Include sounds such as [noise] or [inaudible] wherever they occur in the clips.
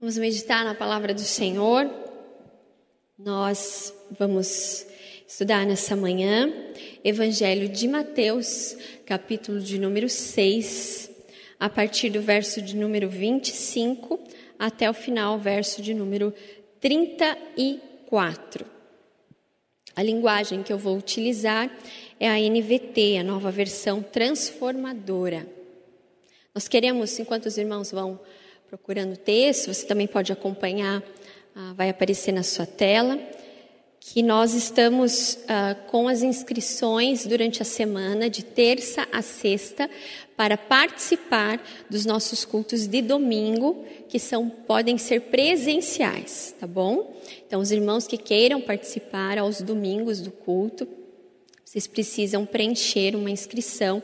Vamos meditar na palavra do Senhor. Nós vamos estudar nessa manhã Evangelho de Mateus, capítulo de número 6, a partir do verso de número 25 até o final, verso de número 34. A linguagem que eu vou utilizar é a NVT, a nova versão transformadora. Nós queremos, enquanto os irmãos vão procurando o texto, você também pode acompanhar, ah, vai aparecer na sua tela, que nós estamos ah, com as inscrições durante a semana, de terça a sexta, para participar dos nossos cultos de domingo, que são podem ser presenciais, tá bom? Então, os irmãos que queiram participar aos domingos do culto, vocês precisam preencher uma inscrição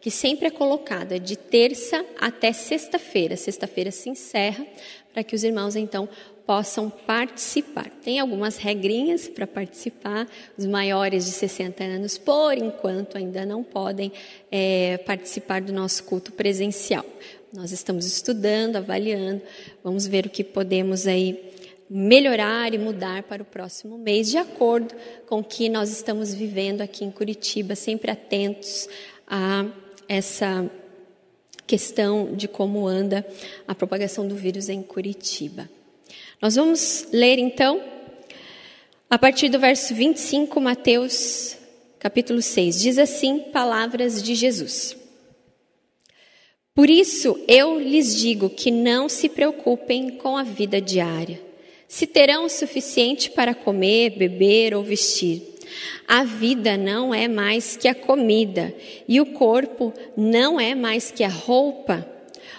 que sempre é colocada de terça até sexta-feira. Sexta-feira se encerra para que os irmãos então possam participar. Tem algumas regrinhas para participar. Os maiores de 60 anos, por enquanto, ainda não podem é, participar do nosso culto presencial. Nós estamos estudando, avaliando, vamos ver o que podemos aí melhorar e mudar para o próximo mês, de acordo com o que nós estamos vivendo aqui em Curitiba, sempre atentos a essa questão de como anda a propagação do vírus em Curitiba. Nós vamos ler então, a partir do verso 25, Mateus capítulo 6. Diz assim: Palavras de Jesus. Por isso eu lhes digo que não se preocupem com a vida diária, se terão o suficiente para comer, beber ou vestir. A vida não é mais que a comida e o corpo não é mais que a roupa.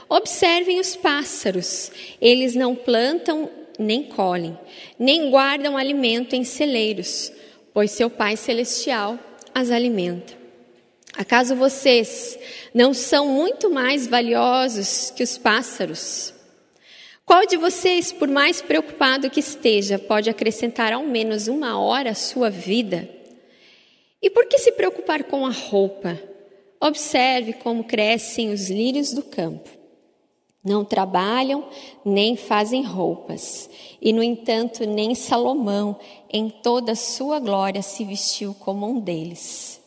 Observem os pássaros, eles não plantam nem colhem, nem guardam alimento em celeiros, pois seu Pai Celestial as alimenta. Acaso vocês não são muito mais valiosos que os pássaros? Qual de vocês, por mais preocupado que esteja, pode acrescentar ao menos uma hora à sua vida? E por que se preocupar com a roupa? Observe como crescem os lírios do campo. Não trabalham nem fazem roupas. E, no entanto, nem Salomão, em toda a sua glória, se vestiu como um deles.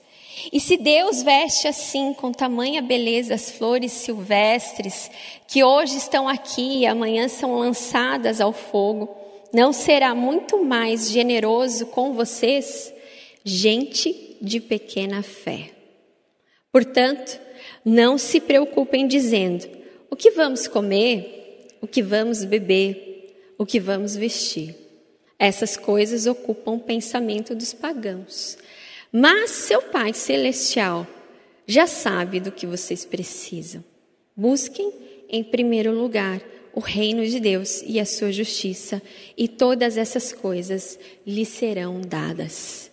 E se Deus veste assim, com tamanha beleza, as flores silvestres, que hoje estão aqui e amanhã são lançadas ao fogo, não será muito mais generoso com vocês, gente de pequena fé? Portanto, não se preocupem dizendo: o que vamos comer, o que vamos beber, o que vamos vestir. Essas coisas ocupam o pensamento dos pagãos. Mas seu Pai Celestial já sabe do que vocês precisam. Busquem, em primeiro lugar, o reino de Deus e a sua justiça, e todas essas coisas lhe serão dadas.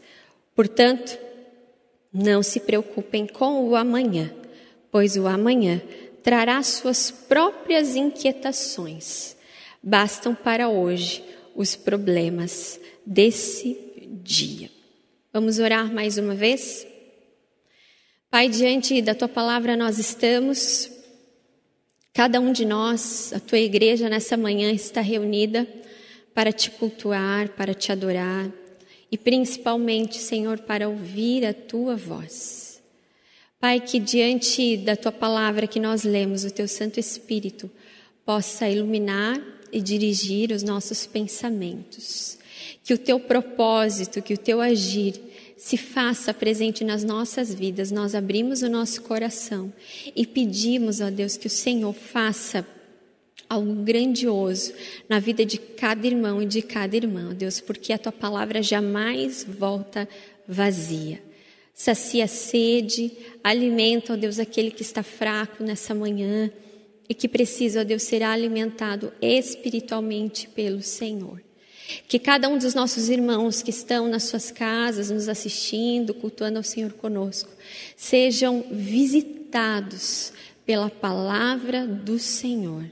Portanto, não se preocupem com o amanhã, pois o amanhã trará suas próprias inquietações. Bastam para hoje os problemas desse dia. Vamos orar mais uma vez? Pai, diante da tua palavra nós estamos, cada um de nós, a tua igreja nessa manhã está reunida para te cultuar, para te adorar e principalmente, Senhor, para ouvir a tua voz. Pai, que diante da tua palavra que nós lemos, o teu Santo Espírito possa iluminar e dirigir os nossos pensamentos que o teu propósito, que o teu agir se faça presente nas nossas vidas. Nós abrimos o nosso coração e pedimos, ó Deus, que o Senhor faça algo grandioso na vida de cada irmão e de cada irmã, Deus, porque a tua palavra jamais volta vazia. Sacia a sede, alimenta, ó Deus, aquele que está fraco nessa manhã e que precisa, ó Deus, ser alimentado espiritualmente pelo Senhor. Que cada um dos nossos irmãos que estão nas suas casas, nos assistindo, cultuando ao Senhor conosco, sejam visitados pela palavra do Senhor.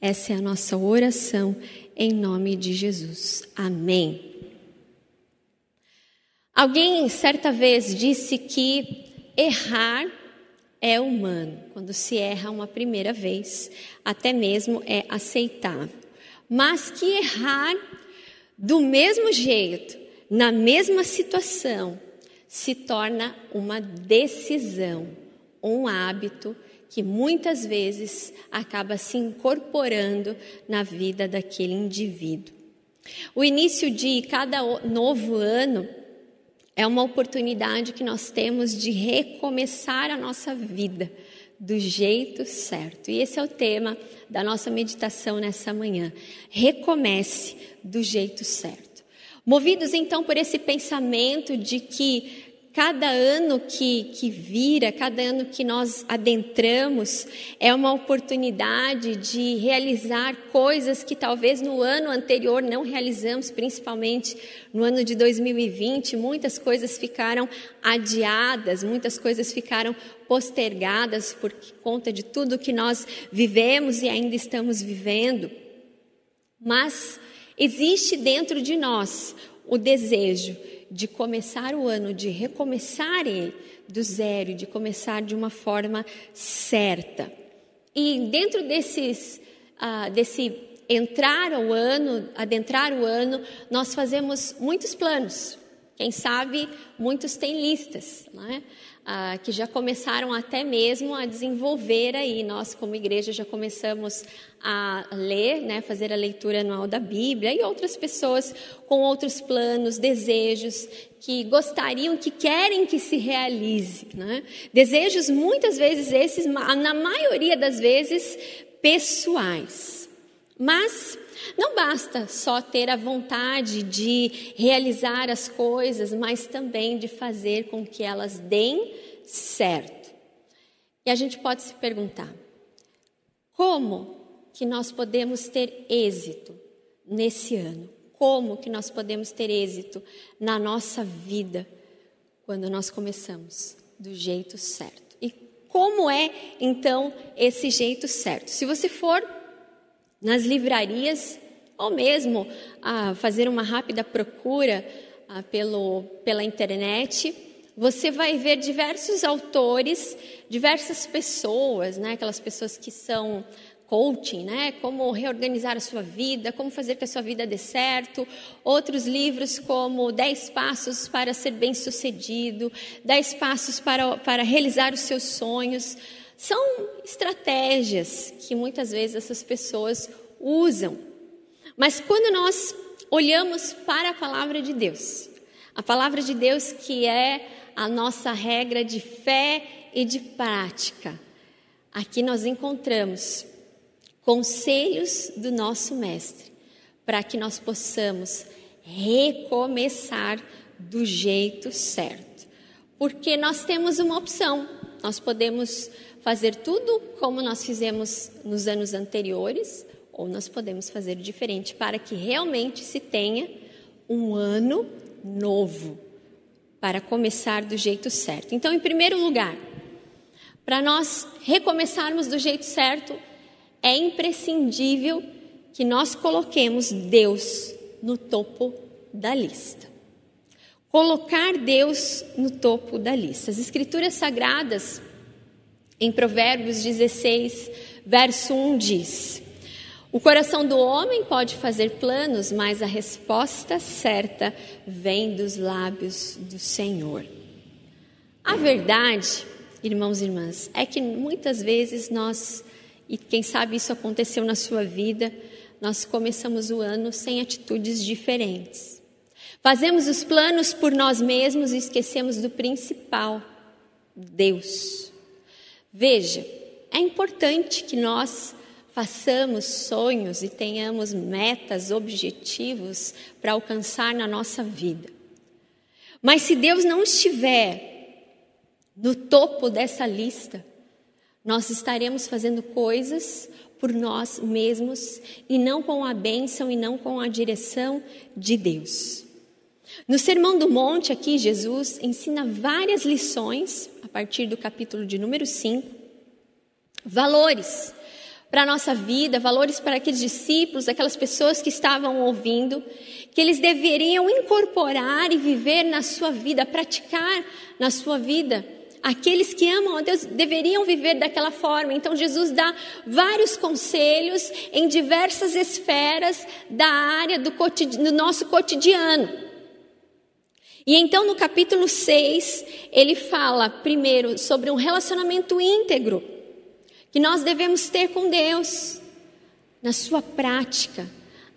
Essa é a nossa oração em nome de Jesus. Amém. Alguém certa vez disse que errar é humano. Quando se erra uma primeira vez, até mesmo é aceitável. mas que errar do mesmo jeito, na mesma situação, se torna uma decisão, um hábito que muitas vezes acaba se incorporando na vida daquele indivíduo. O início de cada novo ano é uma oportunidade que nós temos de recomeçar a nossa vida do jeito certo. E esse é o tema da nossa meditação nessa manhã. Recomece do jeito certo. Movidos então por esse pensamento de que Cada ano que, que vira, cada ano que nós adentramos, é uma oportunidade de realizar coisas que talvez no ano anterior não realizamos, principalmente no ano de 2020. Muitas coisas ficaram adiadas, muitas coisas ficaram postergadas por conta de tudo que nós vivemos e ainda estamos vivendo. Mas existe dentro de nós o desejo de começar o ano, de recomeçar ele do zero, de começar de uma forma certa. E dentro desses, uh, desse entrar ao ano, adentrar o ano, nós fazemos muitos planos. Quem sabe muitos têm listas, é? Ah, que já começaram até mesmo a desenvolver aí. Nós, como igreja, já começamos a ler, né, fazer a leitura anual da Bíblia e outras pessoas com outros planos, desejos que gostariam, que querem que se realize. Né? Desejos, muitas vezes, esses, na maioria das vezes, pessoais. Mas não basta só ter a vontade de realizar as coisas, mas também de fazer com que elas deem certo. E a gente pode se perguntar: como que nós podemos ter êxito nesse ano? Como que nós podemos ter êxito na nossa vida quando nós começamos do jeito certo? E como é então esse jeito certo? Se você for nas livrarias, ou mesmo a fazer uma rápida procura a, pelo, pela internet, você vai ver diversos autores, diversas pessoas, né, aquelas pessoas que são coaching, né? Como reorganizar a sua vida, como fazer que a sua vida dê certo. Outros livros como 10 passos para ser bem-sucedido, 10 passos para, para realizar os seus sonhos. São estratégias que muitas vezes essas pessoas usam. Mas quando nós olhamos para a palavra de Deus, a palavra de Deus que é a nossa regra de fé e de prática, aqui nós encontramos conselhos do nosso Mestre para que nós possamos recomeçar do jeito certo. Porque nós temos uma opção, nós podemos fazer tudo como nós fizemos nos anos anteriores, ou nós podemos fazer diferente para que realmente se tenha um ano novo para começar do jeito certo. Então, em primeiro lugar, para nós recomeçarmos do jeito certo, é imprescindível que nós coloquemos Deus no topo da lista. Colocar Deus no topo da lista. As Escrituras Sagradas, em Provérbios 16, verso 1 diz: O coração do homem pode fazer planos, mas a resposta certa vem dos lábios do Senhor. A verdade, irmãos e irmãs, é que muitas vezes nós e quem sabe isso aconteceu na sua vida, nós começamos o ano sem atitudes diferentes. Fazemos os planos por nós mesmos e esquecemos do principal, Deus. Veja, é importante que nós façamos sonhos e tenhamos metas, objetivos para alcançar na nossa vida. Mas se Deus não estiver no topo dessa lista, nós estaremos fazendo coisas por nós mesmos e não com a bênção e não com a direção de Deus. No Sermão do Monte, aqui, Jesus ensina várias lições, a partir do capítulo de número 5, valores para a nossa vida, valores para aqueles discípulos, aquelas pessoas que estavam ouvindo, que eles deveriam incorporar e viver na sua vida, praticar na sua vida aqueles que amam a Deus deveriam viver daquela forma. Então Jesus dá vários conselhos em diversas esferas da área do, do nosso cotidiano. E então no capítulo 6, ele fala primeiro sobre um relacionamento íntegro que nós devemos ter com Deus na sua prática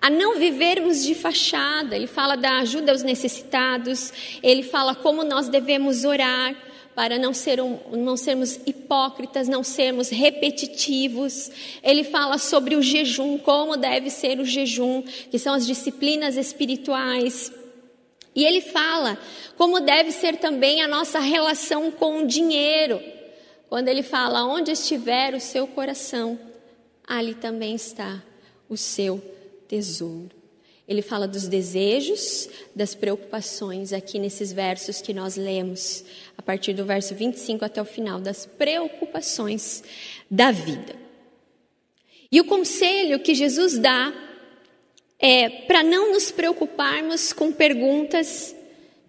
a não vivermos de fachada. Ele fala da ajuda aos necessitados, ele fala como nós devemos orar para não, ser um, não sermos hipócritas, não sermos repetitivos. Ele fala sobre o jejum, como deve ser o jejum, que são as disciplinas espirituais. E ele fala como deve ser também a nossa relação com o dinheiro. Quando ele fala, onde estiver o seu coração, ali também está o seu tesouro. Ele fala dos desejos, das preocupações, aqui nesses versos que nós lemos, a partir do verso 25 até o final, das preocupações da vida. E o conselho que Jesus dá é para não nos preocuparmos com perguntas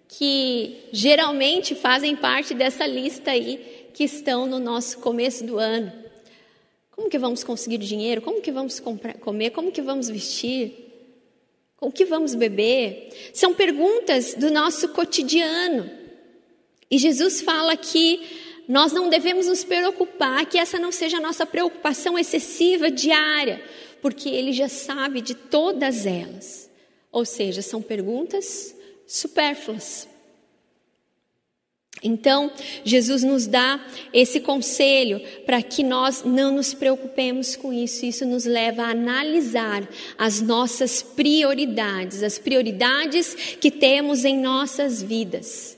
que geralmente fazem parte dessa lista aí que estão no nosso começo do ano. Como que vamos conseguir dinheiro? Como que vamos comprar, comer? Como que vamos vestir? O que vamos beber? São perguntas do nosso cotidiano. E Jesus fala que nós não devemos nos preocupar, que essa não seja a nossa preocupação excessiva diária, porque Ele já sabe de todas elas. Ou seja, são perguntas supérfluas. Então, Jesus nos dá esse conselho para que nós não nos preocupemos com isso. Isso nos leva a analisar as nossas prioridades, as prioridades que temos em nossas vidas.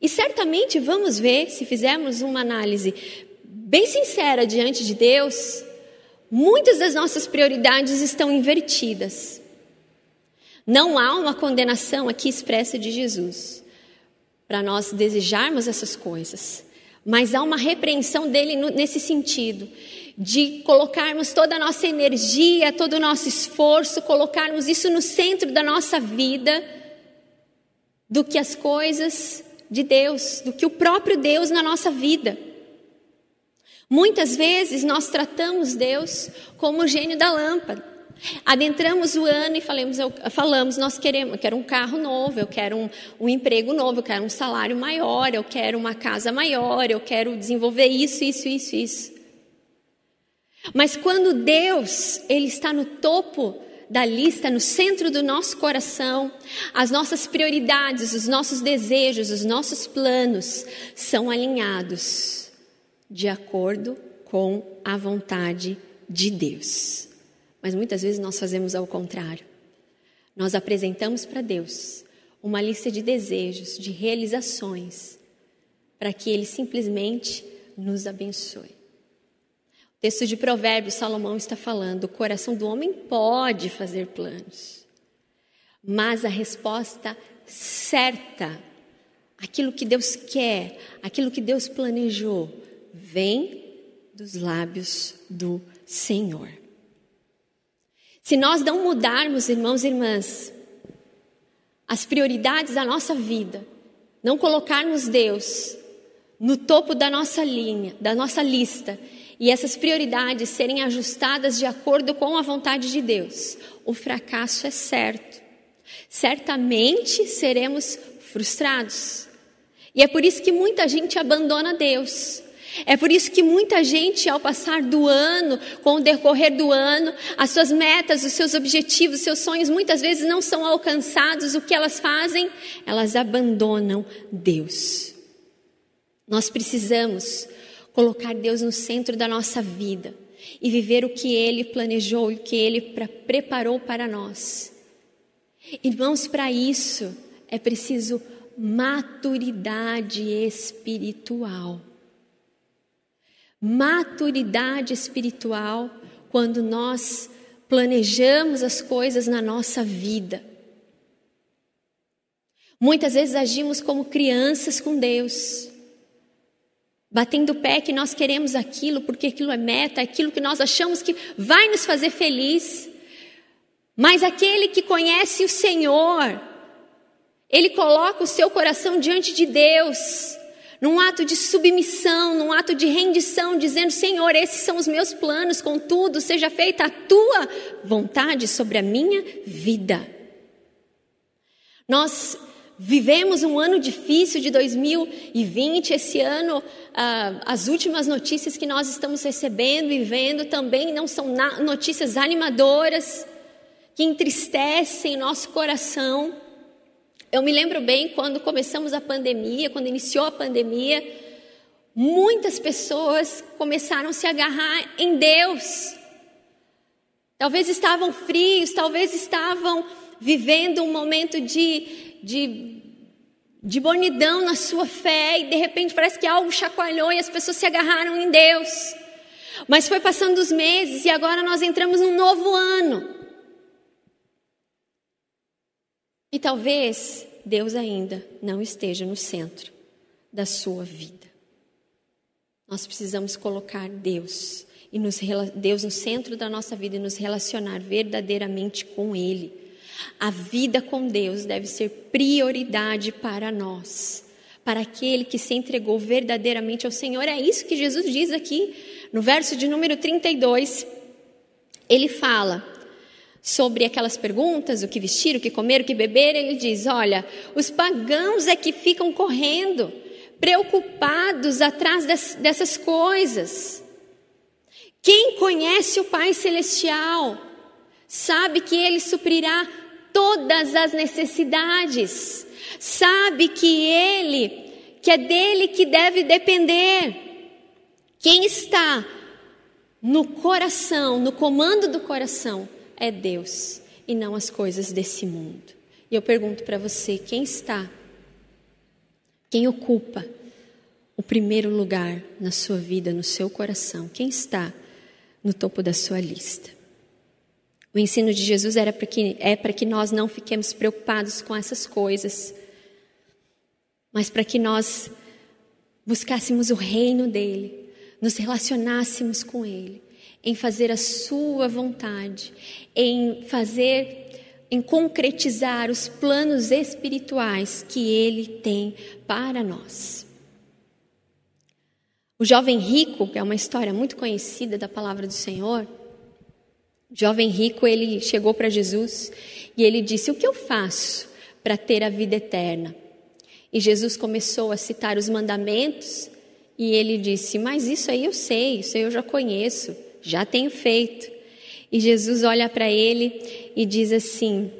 E certamente vamos ver, se fizermos uma análise bem sincera diante de Deus, muitas das nossas prioridades estão invertidas. Não há uma condenação aqui expressa de Jesus para nós desejarmos essas coisas. Mas há uma repreensão dele nesse sentido, de colocarmos toda a nossa energia, todo o nosso esforço, colocarmos isso no centro da nossa vida, do que as coisas de Deus, do que o próprio Deus na nossa vida. Muitas vezes nós tratamos Deus como o gênio da lâmpada. Adentramos o ano e falamos, falamos, nós queremos, eu quero um carro novo, eu quero um, um emprego novo, eu quero um salário maior, eu quero uma casa maior, eu quero desenvolver isso, isso, isso, isso. Mas quando Deus, Ele está no topo da lista, no centro do nosso coração, as nossas prioridades, os nossos desejos, os nossos planos são alinhados de acordo com a vontade de Deus. Mas muitas vezes nós fazemos ao contrário. Nós apresentamos para Deus uma lista de desejos, de realizações, para que Ele simplesmente nos abençoe. O texto de Provérbios, Salomão está falando: o coração do homem pode fazer planos, mas a resposta certa, aquilo que Deus quer, aquilo que Deus planejou, vem dos lábios do Senhor. Se nós não mudarmos, irmãos e irmãs, as prioridades da nossa vida, não colocarmos Deus no topo da nossa linha, da nossa lista, e essas prioridades serem ajustadas de acordo com a vontade de Deus, o fracasso é certo. Certamente seremos frustrados. E é por isso que muita gente abandona Deus. É por isso que muita gente, ao passar do ano, com o decorrer do ano, as suas metas, os seus objetivos, os seus sonhos muitas vezes não são alcançados. O que elas fazem? Elas abandonam Deus. Nós precisamos colocar Deus no centro da nossa vida e viver o que Ele planejou e o que Ele preparou para nós. Irmãos, para isso é preciso maturidade espiritual maturidade espiritual quando nós planejamos as coisas na nossa vida. Muitas vezes agimos como crianças com Deus, batendo o pé que nós queremos aquilo, porque aquilo é meta, aquilo que nós achamos que vai nos fazer feliz. Mas aquele que conhece o Senhor, ele coloca o seu coração diante de Deus num ato de submissão, num ato de rendição, dizendo: Senhor, esses são os meus planos, contudo, seja feita a tua vontade sobre a minha vida. Nós vivemos um ano difícil de 2020, esse ano, ah, as últimas notícias que nós estamos recebendo e vendo também não são notícias animadoras, que entristecem nosso coração. Eu me lembro bem quando começamos a pandemia, quando iniciou a pandemia, muitas pessoas começaram a se agarrar em Deus. Talvez estavam frios, talvez estavam vivendo um momento de, de, de bonidão na sua fé e de repente parece que algo chacoalhou e as pessoas se agarraram em Deus. Mas foi passando os meses e agora nós entramos num novo ano. E talvez Deus ainda não esteja no centro da sua vida. Nós precisamos colocar Deus e nos, Deus no centro da nossa vida e nos relacionar verdadeiramente com Ele. A vida com Deus deve ser prioridade para nós, para aquele que se entregou verdadeiramente ao Senhor. É isso que Jesus diz aqui no verso de número 32. Ele fala: sobre aquelas perguntas, o que vestir, o que comer, o que beber, ele diz: olha, os pagãos é que ficam correndo, preocupados atrás dessas coisas. Quem conhece o Pai Celestial sabe que Ele suprirá todas as necessidades, sabe que Ele, que é dele que deve depender. Quem está no coração, no comando do coração, é Deus e não as coisas desse mundo. E eu pergunto para você: quem está? Quem ocupa o primeiro lugar na sua vida, no seu coração? Quem está no topo da sua lista? O ensino de Jesus era para que, é para que nós não fiquemos preocupados com essas coisas, mas para que nós buscássemos o reino dele, nos relacionássemos com ele em fazer a sua vontade, em fazer, em concretizar os planos espirituais que ele tem para nós. O jovem rico, que é uma história muito conhecida da palavra do Senhor, o jovem rico, ele chegou para Jesus e ele disse: "O que eu faço para ter a vida eterna?" E Jesus começou a citar os mandamentos e ele disse: Mas isso aí eu sei, isso aí eu já conheço já tenho feito. E Jesus olha para ele e diz assim: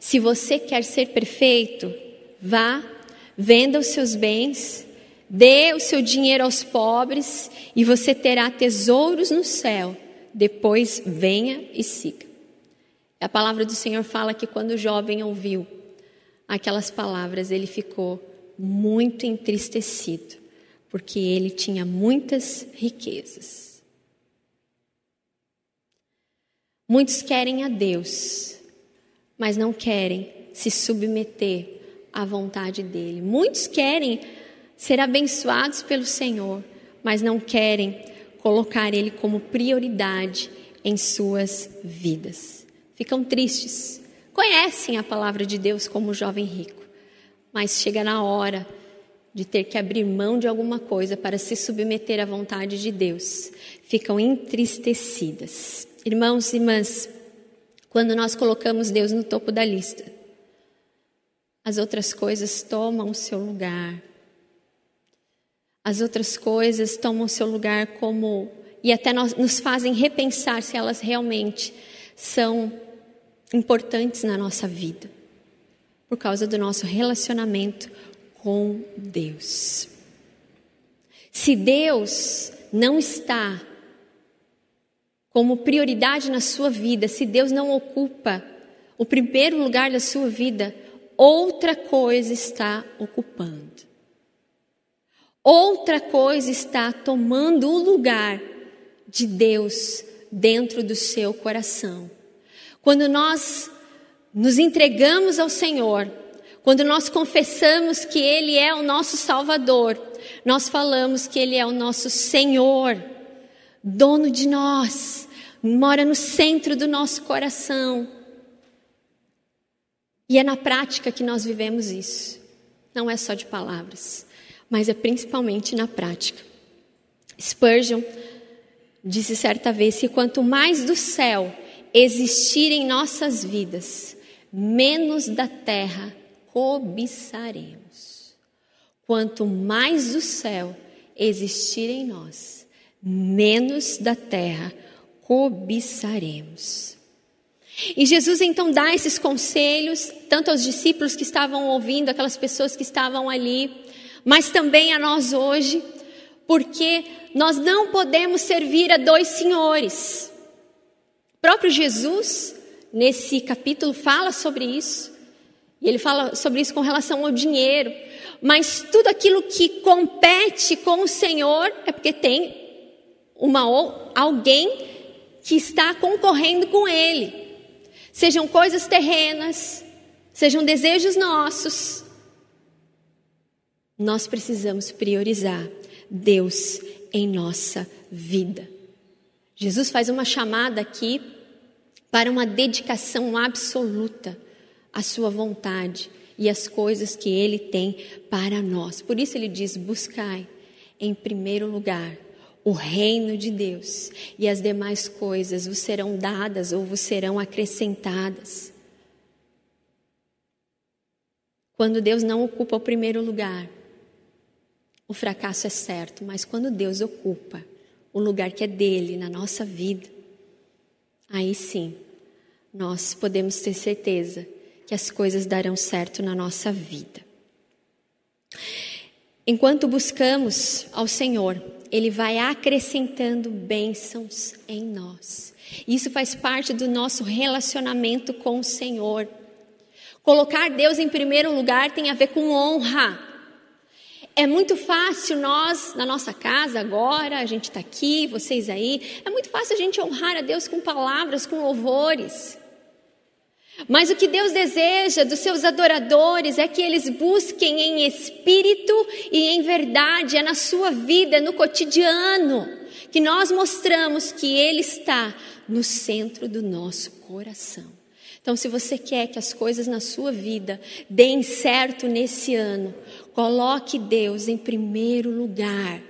Se você quer ser perfeito, vá, venda os seus bens, dê o seu dinheiro aos pobres e você terá tesouros no céu. Depois venha e siga. A palavra do Senhor fala que quando o jovem ouviu aquelas palavras, ele ficou muito entristecido, porque ele tinha muitas riquezas. Muitos querem a Deus, mas não querem se submeter à vontade dele. Muitos querem ser abençoados pelo Senhor, mas não querem colocar ele como prioridade em suas vidas. Ficam tristes. Conhecem a palavra de Deus como o jovem rico, mas chega na hora de ter que abrir mão de alguma coisa para se submeter à vontade de Deus. Ficam entristecidas. Irmãos e irmãs, quando nós colocamos Deus no topo da lista, as outras coisas tomam o seu lugar. As outras coisas tomam o seu lugar como e até nós, nos fazem repensar se elas realmente são importantes na nossa vida, por causa do nosso relacionamento com Deus. Se Deus não está como prioridade na sua vida, se Deus não ocupa o primeiro lugar da sua vida, outra coisa está ocupando. Outra coisa está tomando o lugar de Deus dentro do seu coração. Quando nós nos entregamos ao Senhor, quando nós confessamos que Ele é o nosso Salvador, nós falamos que Ele é o nosso Senhor, dono de nós, mora no centro do nosso coração. E é na prática que nós vivemos isso, não é só de palavras. mas é principalmente na prática. Spurgeon disse certa vez que quanto mais do céu existir em nossas vidas, menos da terra cobiçaremos. Quanto mais do céu existir em nós, menos da terra cobiçaremos. E Jesus então dá esses conselhos, tanto aos discípulos que estavam ouvindo, aquelas pessoas que estavam ali, mas também a nós hoje, porque nós não podemos servir a dois senhores. O próprio Jesus, nesse capítulo, fala sobre isso. E ele fala sobre isso com relação ao dinheiro. Mas tudo aquilo que compete com o Senhor é porque tem uma, alguém que está concorrendo com Ele. Sejam coisas terrenas, sejam desejos nossos. Nós precisamos priorizar Deus em nossa vida. Jesus faz uma chamada aqui para uma dedicação absoluta à sua vontade e às coisas que ele tem para nós. Por isso ele diz: buscai em primeiro lugar o reino de Deus e as demais coisas vos serão dadas ou vos serão acrescentadas. Quando Deus não ocupa o primeiro lugar, o fracasso é certo, mas quando Deus ocupa o lugar que é dele na nossa vida, aí sim, nós podemos ter certeza que as coisas darão certo na nossa vida. Enquanto buscamos ao Senhor, Ele vai acrescentando bênçãos em nós. Isso faz parte do nosso relacionamento com o Senhor. Colocar Deus em primeiro lugar tem a ver com honra. É muito fácil nós, na nossa casa agora, a gente está aqui, vocês aí, é muito fácil a gente honrar a Deus com palavras, com louvores. Mas o que Deus deseja dos seus adoradores é que eles busquem em espírito e em verdade, é na sua vida, no cotidiano, que nós mostramos que Ele está no centro do nosso coração. Então, se você quer que as coisas na sua vida deem certo nesse ano, coloque Deus em primeiro lugar.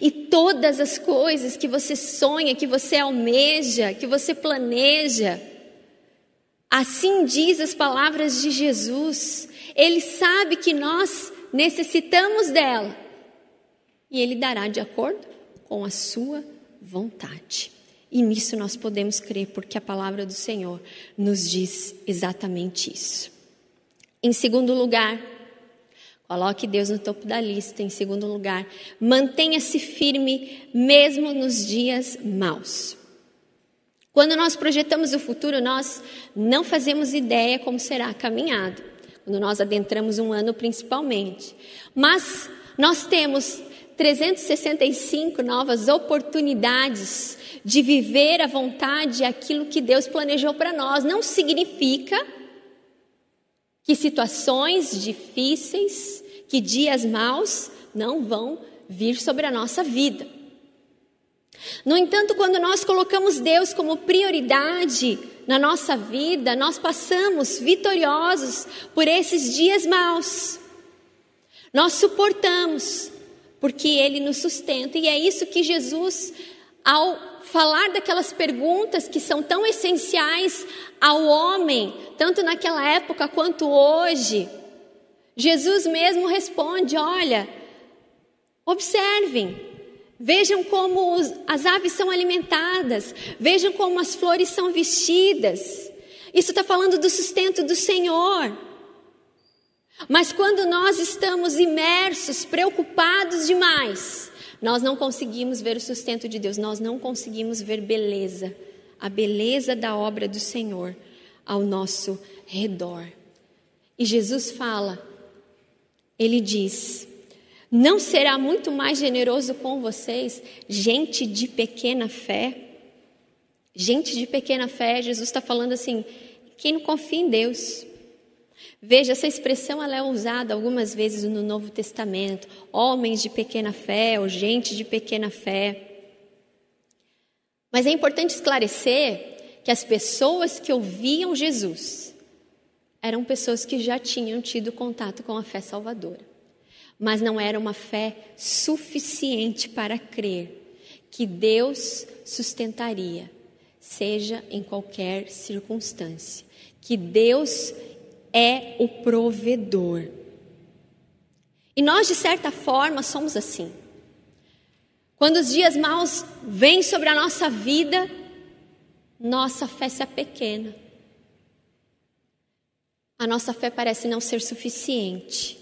E todas as coisas que você sonha, que você almeja, que você planeja, assim diz as palavras de Jesus. Ele sabe que nós necessitamos dela. E Ele dará de acordo com a sua vontade. E nisso nós podemos crer, porque a palavra do Senhor nos diz exatamente isso. Em segundo lugar, coloque Deus no topo da lista. Em segundo lugar, mantenha-se firme mesmo nos dias maus. Quando nós projetamos o futuro, nós não fazemos ideia como será a caminhada. Quando nós adentramos um ano, principalmente. Mas nós temos 365 novas oportunidades de viver a vontade, aquilo que Deus planejou para nós. Não significa que situações difíceis, que dias maus não vão vir sobre a nossa vida. No entanto, quando nós colocamos Deus como prioridade na nossa vida, nós passamos vitoriosos por esses dias maus. Nós suportamos, porque Ele nos sustenta. E é isso que Jesus, ao falar daquelas perguntas que são tão essenciais ao homem, tanto naquela época quanto hoje, Jesus mesmo responde: Olha, observem, vejam como os, as aves são alimentadas, vejam como as flores são vestidas. Isso está falando do sustento do Senhor. Mas quando nós estamos imersos, preocupados demais, nós não conseguimos ver o sustento de Deus, nós não conseguimos ver beleza, a beleza da obra do Senhor ao nosso redor. E Jesus fala, ele diz: Não será muito mais generoso com vocês, gente de pequena fé? Gente de pequena fé, Jesus está falando assim: quem não confia em Deus, Veja, essa expressão ela é usada algumas vezes no Novo Testamento, homens de pequena fé ou gente de pequena fé. Mas é importante esclarecer que as pessoas que ouviam Jesus eram pessoas que já tinham tido contato com a fé salvadora. Mas não era uma fé suficiente para crer que Deus sustentaria, seja em qualquer circunstância, que Deus é o provedor. E nós, de certa forma, somos assim. Quando os dias maus vêm sobre a nossa vida, nossa fé se apequena. A nossa fé parece não ser suficiente.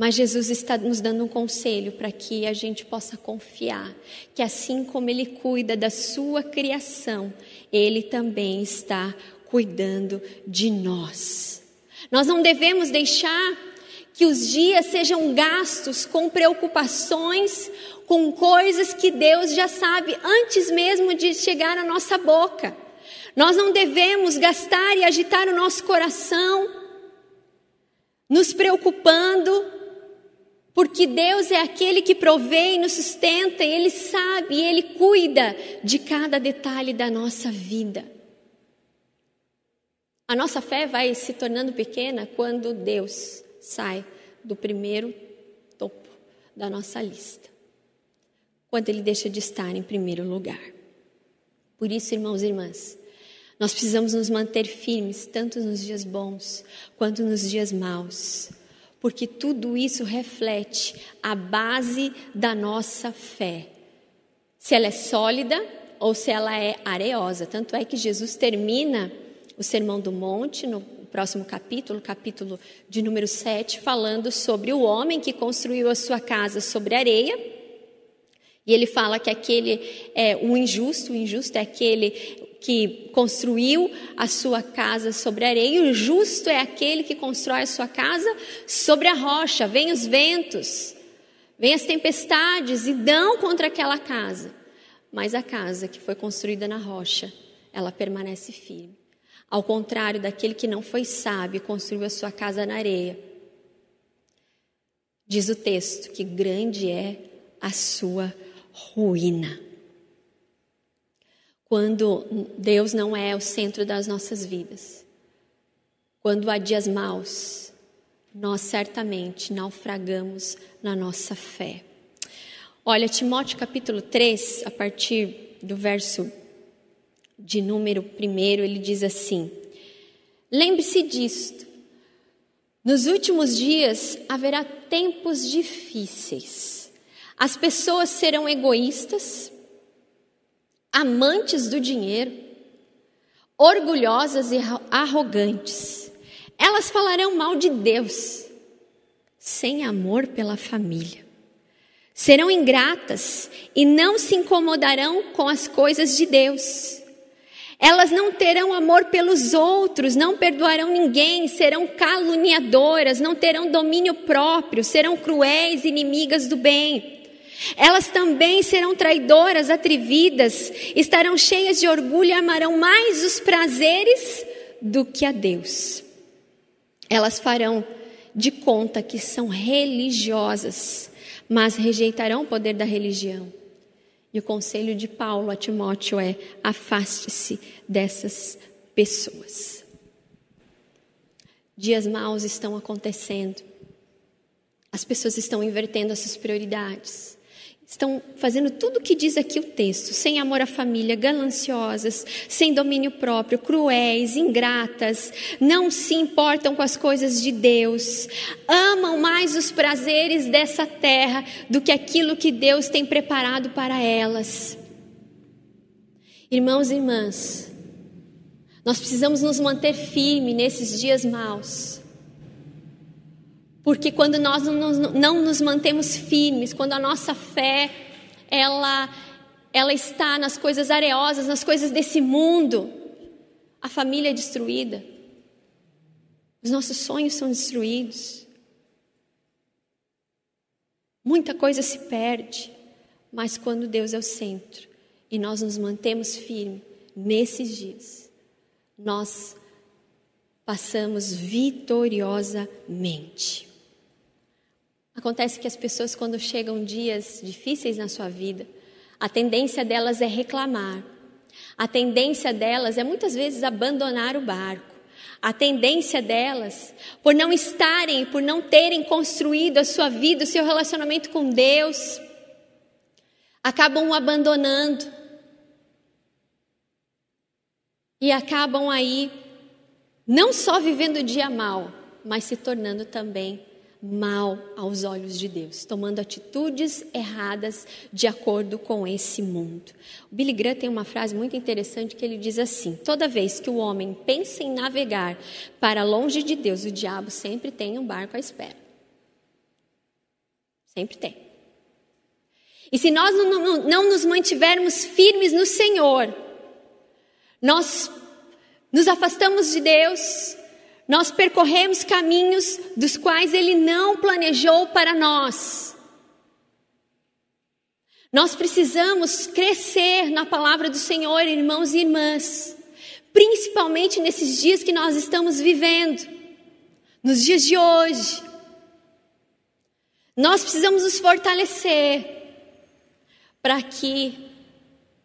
Mas Jesus está nos dando um conselho para que a gente possa confiar que, assim como Ele cuida da sua criação, Ele também está cuidando de nós. Nós não devemos deixar que os dias sejam gastos com preocupações, com coisas que Deus já sabe antes mesmo de chegar à nossa boca. Nós não devemos gastar e agitar o nosso coração, nos preocupando porque Deus é aquele que provê e nos sustenta, e Ele sabe e Ele cuida de cada detalhe da nossa vida. A nossa fé vai se tornando pequena quando Deus sai do primeiro topo da nossa lista, quando Ele deixa de estar em primeiro lugar. Por isso, irmãos e irmãs, nós precisamos nos manter firmes, tanto nos dias bons quanto nos dias maus porque tudo isso reflete a base da nossa fé. Se ela é sólida ou se ela é areosa. Tanto é que Jesus termina o Sermão do Monte, no próximo capítulo, capítulo de número 7, falando sobre o homem que construiu a sua casa sobre areia. E ele fala que aquele é o injusto, o injusto é aquele que construiu a sua casa sobre areia, e o justo é aquele que constrói a sua casa sobre a rocha. Vêm os ventos, vêm as tempestades e dão contra aquela casa. Mas a casa que foi construída na rocha, ela permanece firme. Ao contrário daquele que não foi sábio e construiu a sua casa na areia. Diz o texto que grande é a sua ruína quando Deus não é o centro das nossas vidas. Quando há dias maus, nós certamente naufragamos na nossa fé. Olha, Timóteo capítulo 3, a partir do verso de número 1, ele diz assim: Lembre-se disto. Nos últimos dias haverá tempos difíceis. As pessoas serão egoístas, amantes do dinheiro, orgulhosas e arrogantes. Elas falarão mal de Deus, sem amor pela família. Serão ingratas e não se incomodarão com as coisas de Deus. Elas não terão amor pelos outros, não perdoarão ninguém, serão caluniadoras, não terão domínio próprio, serão cruéis, inimigas do bem. Elas também serão traidoras, atrevidas, estarão cheias de orgulho e amarão mais os prazeres do que a Deus. Elas farão de conta que são religiosas, mas rejeitarão o poder da religião. E o conselho de Paulo a Timóteo é: afaste-se dessas pessoas. Dias maus estão acontecendo. As pessoas estão invertendo as suas prioridades estão fazendo tudo o que diz aqui o texto, sem amor à família, gananciosas, sem domínio próprio, cruéis, ingratas, não se importam com as coisas de Deus, amam mais os prazeres dessa terra do que aquilo que Deus tem preparado para elas. Irmãos e irmãs, nós precisamos nos manter firmes nesses dias maus porque quando nós não nos mantemos firmes, quando a nossa fé ela, ela está nas coisas areosas, nas coisas desse mundo, a família é destruída, os nossos sonhos são destruídos, muita coisa se perde, mas quando Deus é o centro e nós nos mantemos firmes nesses dias, nós passamos vitoriosamente. Acontece que as pessoas, quando chegam dias difíceis na sua vida, a tendência delas é reclamar. A tendência delas é muitas vezes abandonar o barco. A tendência delas, por não estarem, por não terem construído a sua vida, o seu relacionamento com Deus, acabam o abandonando e acabam aí não só vivendo o dia mal, mas se tornando também mal aos olhos de Deus, tomando atitudes erradas de acordo com esse mundo. O Billy Graham tem uma frase muito interessante que ele diz assim: toda vez que o homem pensa em navegar para longe de Deus, o diabo sempre tem um barco à espera. Sempre tem. E se nós não, não, não nos mantivermos firmes no Senhor, nós nos afastamos de Deus, nós percorremos caminhos dos quais Ele não planejou para nós. Nós precisamos crescer na palavra do Senhor, irmãos e irmãs, principalmente nesses dias que nós estamos vivendo, nos dias de hoje. Nós precisamos nos fortalecer para que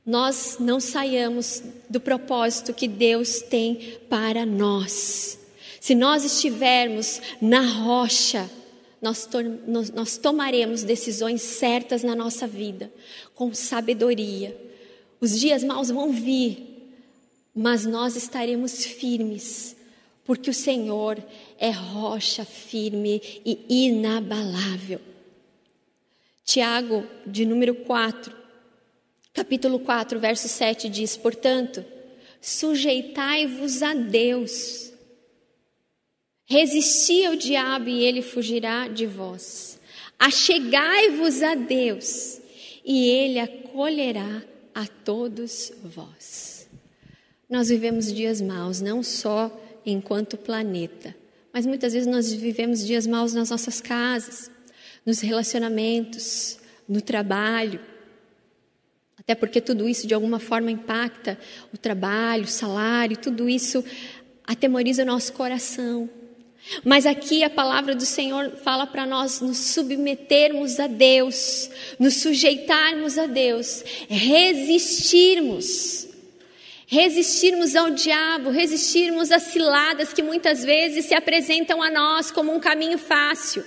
nós não saiamos do propósito que Deus tem para nós. Se nós estivermos na rocha, nós, nós, nós tomaremos decisões certas na nossa vida, com sabedoria. Os dias maus vão vir, mas nós estaremos firmes, porque o Senhor é rocha firme e inabalável. Tiago, de número 4, capítulo 4, verso 7 diz: Portanto, sujeitai-vos a Deus Resisti ao diabo e ele fugirá de vós. Achegai-vos a Deus e ele acolherá a todos vós. Nós vivemos dias maus, não só enquanto planeta, mas muitas vezes nós vivemos dias maus nas nossas casas, nos relacionamentos, no trabalho. Até porque tudo isso de alguma forma impacta o trabalho, o salário, tudo isso atemoriza o nosso coração. Mas aqui a palavra do Senhor fala para nós nos submetermos a Deus, nos sujeitarmos a Deus, resistirmos. Resistirmos ao diabo, resistirmos às ciladas que muitas vezes se apresentam a nós como um caminho fácil.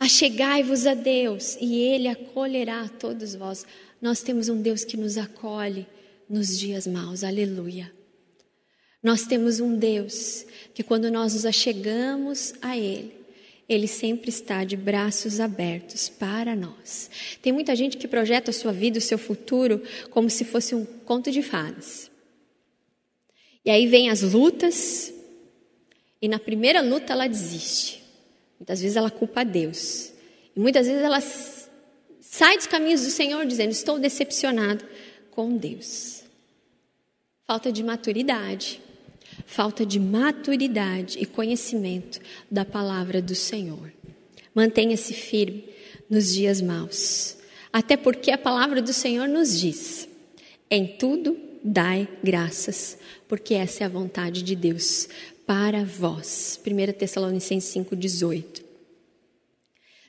Achegai-vos a Deus e Ele acolherá todos vós. Nós temos um Deus que nos acolhe nos dias maus, aleluia. Nós temos um Deus que, quando nós nos achegamos a Ele, Ele sempre está de braços abertos para nós. Tem muita gente que projeta a sua vida, o seu futuro, como se fosse um conto de fadas. E aí vem as lutas, e na primeira luta ela desiste. Muitas vezes ela culpa Deus. E muitas vezes ela sai dos caminhos do Senhor dizendo: Estou decepcionado com Deus. Falta de maturidade falta de maturidade e conhecimento da palavra do Senhor. Mantenha-se firme nos dias maus, até porque a palavra do Senhor nos diz: em tudo dai graças, porque essa é a vontade de Deus para vós. 1 Tessalonicenses 5,18.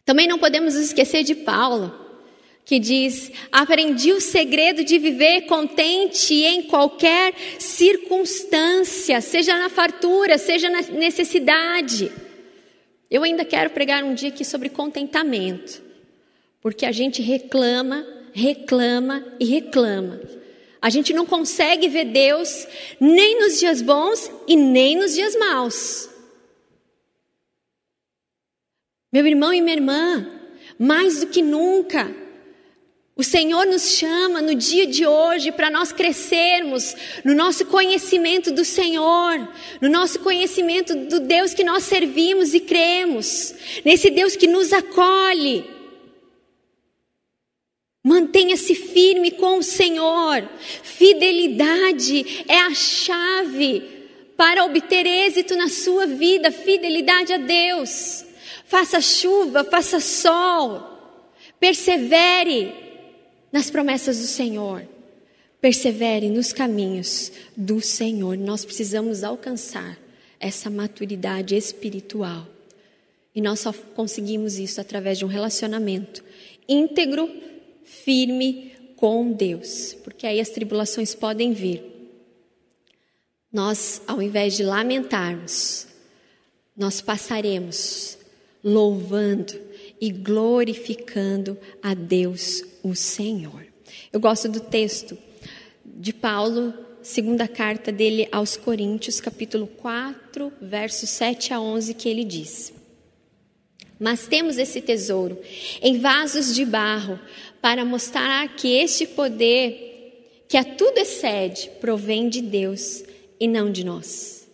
Também não podemos esquecer de Paulo, que diz: Aprendi o segredo de viver contente em qualquer circunstância, seja na fartura, seja na necessidade. Eu ainda quero pregar um dia aqui sobre contentamento, porque a gente reclama, reclama e reclama. A gente não consegue ver Deus nem nos dias bons e nem nos dias maus. Meu irmão e minha irmã, mais do que nunca, o Senhor nos chama no dia de hoje para nós crescermos no nosso conhecimento do Senhor, no nosso conhecimento do Deus que nós servimos e cremos, nesse Deus que nos acolhe. Mantenha-se firme com o Senhor. Fidelidade é a chave para obter êxito na sua vida. Fidelidade a Deus. Faça chuva, faça sol. Persevere nas promessas do Senhor. Persevere nos caminhos do Senhor. Nós precisamos alcançar essa maturidade espiritual. E nós só conseguimos isso através de um relacionamento íntegro, firme com Deus. Porque aí as tribulações podem vir. nós, ao invés de lamentarmos, nós passaremos louvando e glorificando a Deus, o Senhor. Eu gosto do texto de Paulo, segunda carta dele aos Coríntios, capítulo 4, versos 7 a 11, que ele diz: Mas temos esse tesouro em vasos de barro para mostrar que este poder, que a tudo excede, provém de Deus e não de nós.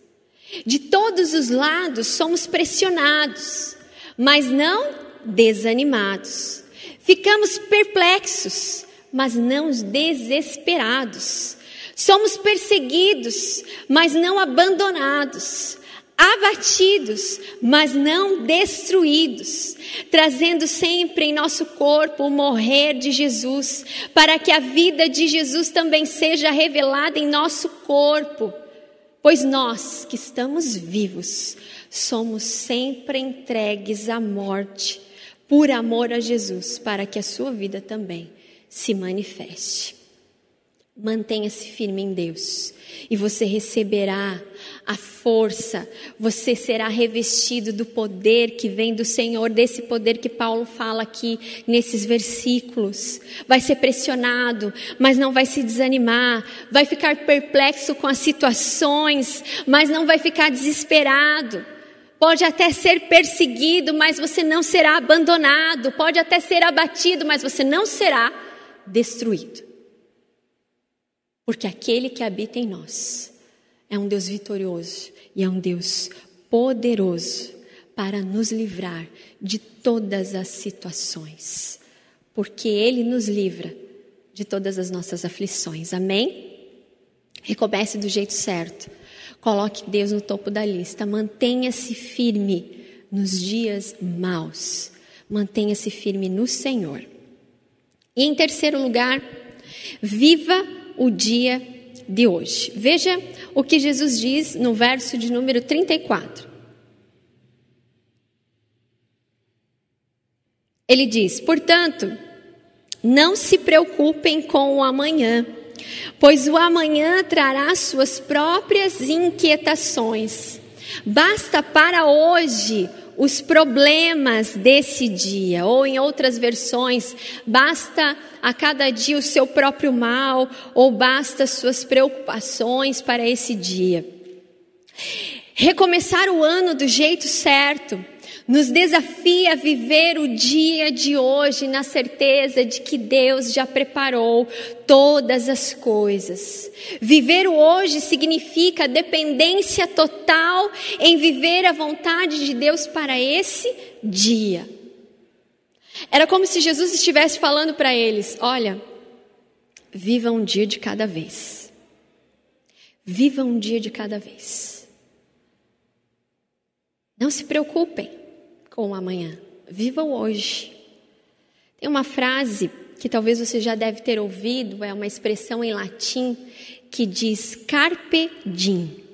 De todos os lados somos pressionados, mas não desanimados. Ficamos perplexos, mas não desesperados. Somos perseguidos, mas não abandonados. Abatidos, mas não destruídos, trazendo sempre em nosso corpo o morrer de Jesus, para que a vida de Jesus também seja revelada em nosso corpo. Pois nós que estamos vivos, somos sempre entregues à morte, por amor a Jesus, para que a sua vida também se manifeste. Mantenha-se firme em Deus e você receberá a força, você será revestido do poder que vem do Senhor, desse poder que Paulo fala aqui nesses versículos. Vai ser pressionado, mas não vai se desanimar, vai ficar perplexo com as situações, mas não vai ficar desesperado. Pode até ser perseguido, mas você não será abandonado. Pode até ser abatido, mas você não será destruído. Porque aquele que habita em nós é um Deus vitorioso e é um Deus poderoso para nos livrar de todas as situações. Porque Ele nos livra de todas as nossas aflições. Amém? Recomece do jeito certo. Coloque Deus no topo da lista. Mantenha-se firme nos dias maus. Mantenha-se firme no Senhor. E em terceiro lugar, viva o dia de hoje. Veja o que Jesus diz no verso de número 34. Ele diz: Portanto, não se preocupem com o amanhã, pois o amanhã trará suas próprias inquietações. Basta para hoje os problemas desse dia, ou em outras versões, basta a cada dia o seu próprio mal, ou basta suas preocupações para esse dia. Recomeçar o ano do jeito certo nos desafia a viver o dia de hoje na certeza de que Deus já preparou todas as coisas. Viver o hoje significa dependência total em viver a vontade de Deus para esse dia. Era como se Jesus estivesse falando para eles: olha, viva um dia de cada vez. Viva um dia de cada vez. Não se preocupem com o amanhã. Viva o hoje. Tem uma frase que talvez você já deve ter ouvido, é uma expressão em latim que diz carpe diem.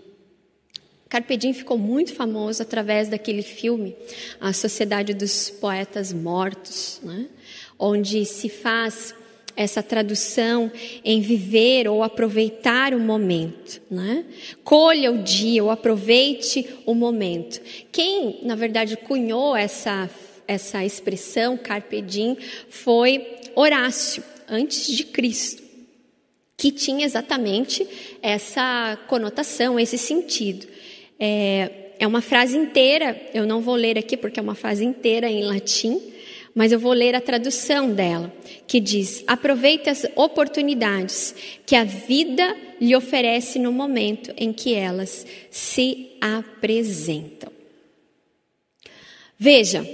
Carpe diem ficou muito famoso através daquele filme, A Sociedade dos Poetas Mortos, né? onde se faz essa tradução em viver ou aproveitar o momento, né? Colha o dia ou aproveite o momento. Quem, na verdade, cunhou essa essa expressão carpe diem foi Horácio, antes de Cristo, que tinha exatamente essa conotação, esse sentido. É, é uma frase inteira, eu não vou ler aqui porque é uma frase inteira em latim, mas eu vou ler a tradução dela, que diz: aproveite as oportunidades que a vida lhe oferece no momento em que elas se apresentam. Veja,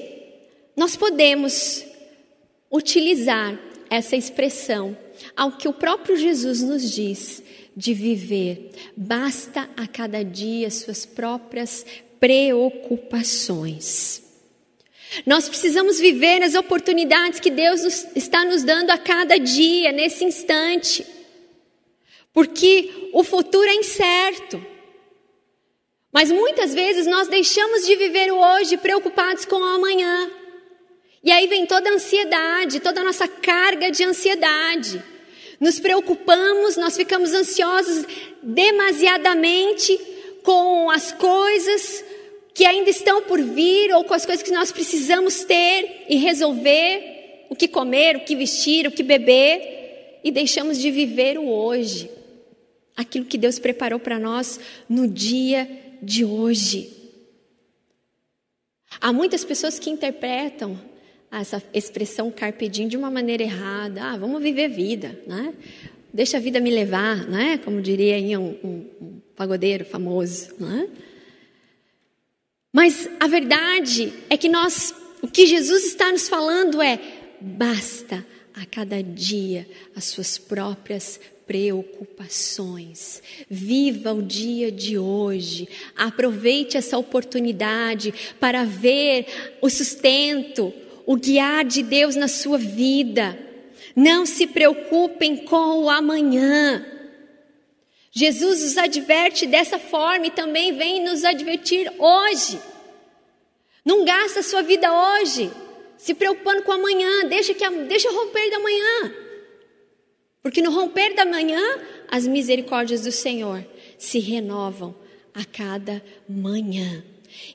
nós podemos utilizar essa expressão ao que o próprio Jesus nos diz de viver. Basta a cada dia suas próprias preocupações. Nós precisamos viver as oportunidades que Deus está nos dando a cada dia, nesse instante. Porque o futuro é incerto. Mas muitas vezes nós deixamos de viver o hoje preocupados com o amanhã. E aí vem toda a ansiedade, toda a nossa carga de ansiedade. nos preocupamos, nós ficamos ansiosos demasiadamente com as coisas que ainda estão por vir ou com as coisas que nós precisamos ter e resolver, o que comer, o que vestir, o que beber, e deixamos de viver o hoje, aquilo que Deus preparou para nós no dia de hoje. Há muitas pessoas que interpretam essa expressão carpe diem de uma maneira errada. Ah, vamos viver a vida, né? Deixa a vida me levar, né? Como diria aí um, um, um pagodeiro famoso, né? Mas a verdade é que nós, o que Jesus está nos falando é: basta a cada dia as suas próprias preocupações. Viva o dia de hoje. Aproveite essa oportunidade para ver o sustento, o guiar de Deus na sua vida. Não se preocupem com o amanhã. Jesus nos adverte dessa forma e também vem nos advertir hoje. Não gasta a sua vida hoje se preocupando com amanhã, deixa que deixa romper da manhã. Porque no romper da manhã, as misericórdias do Senhor se renovam a cada manhã.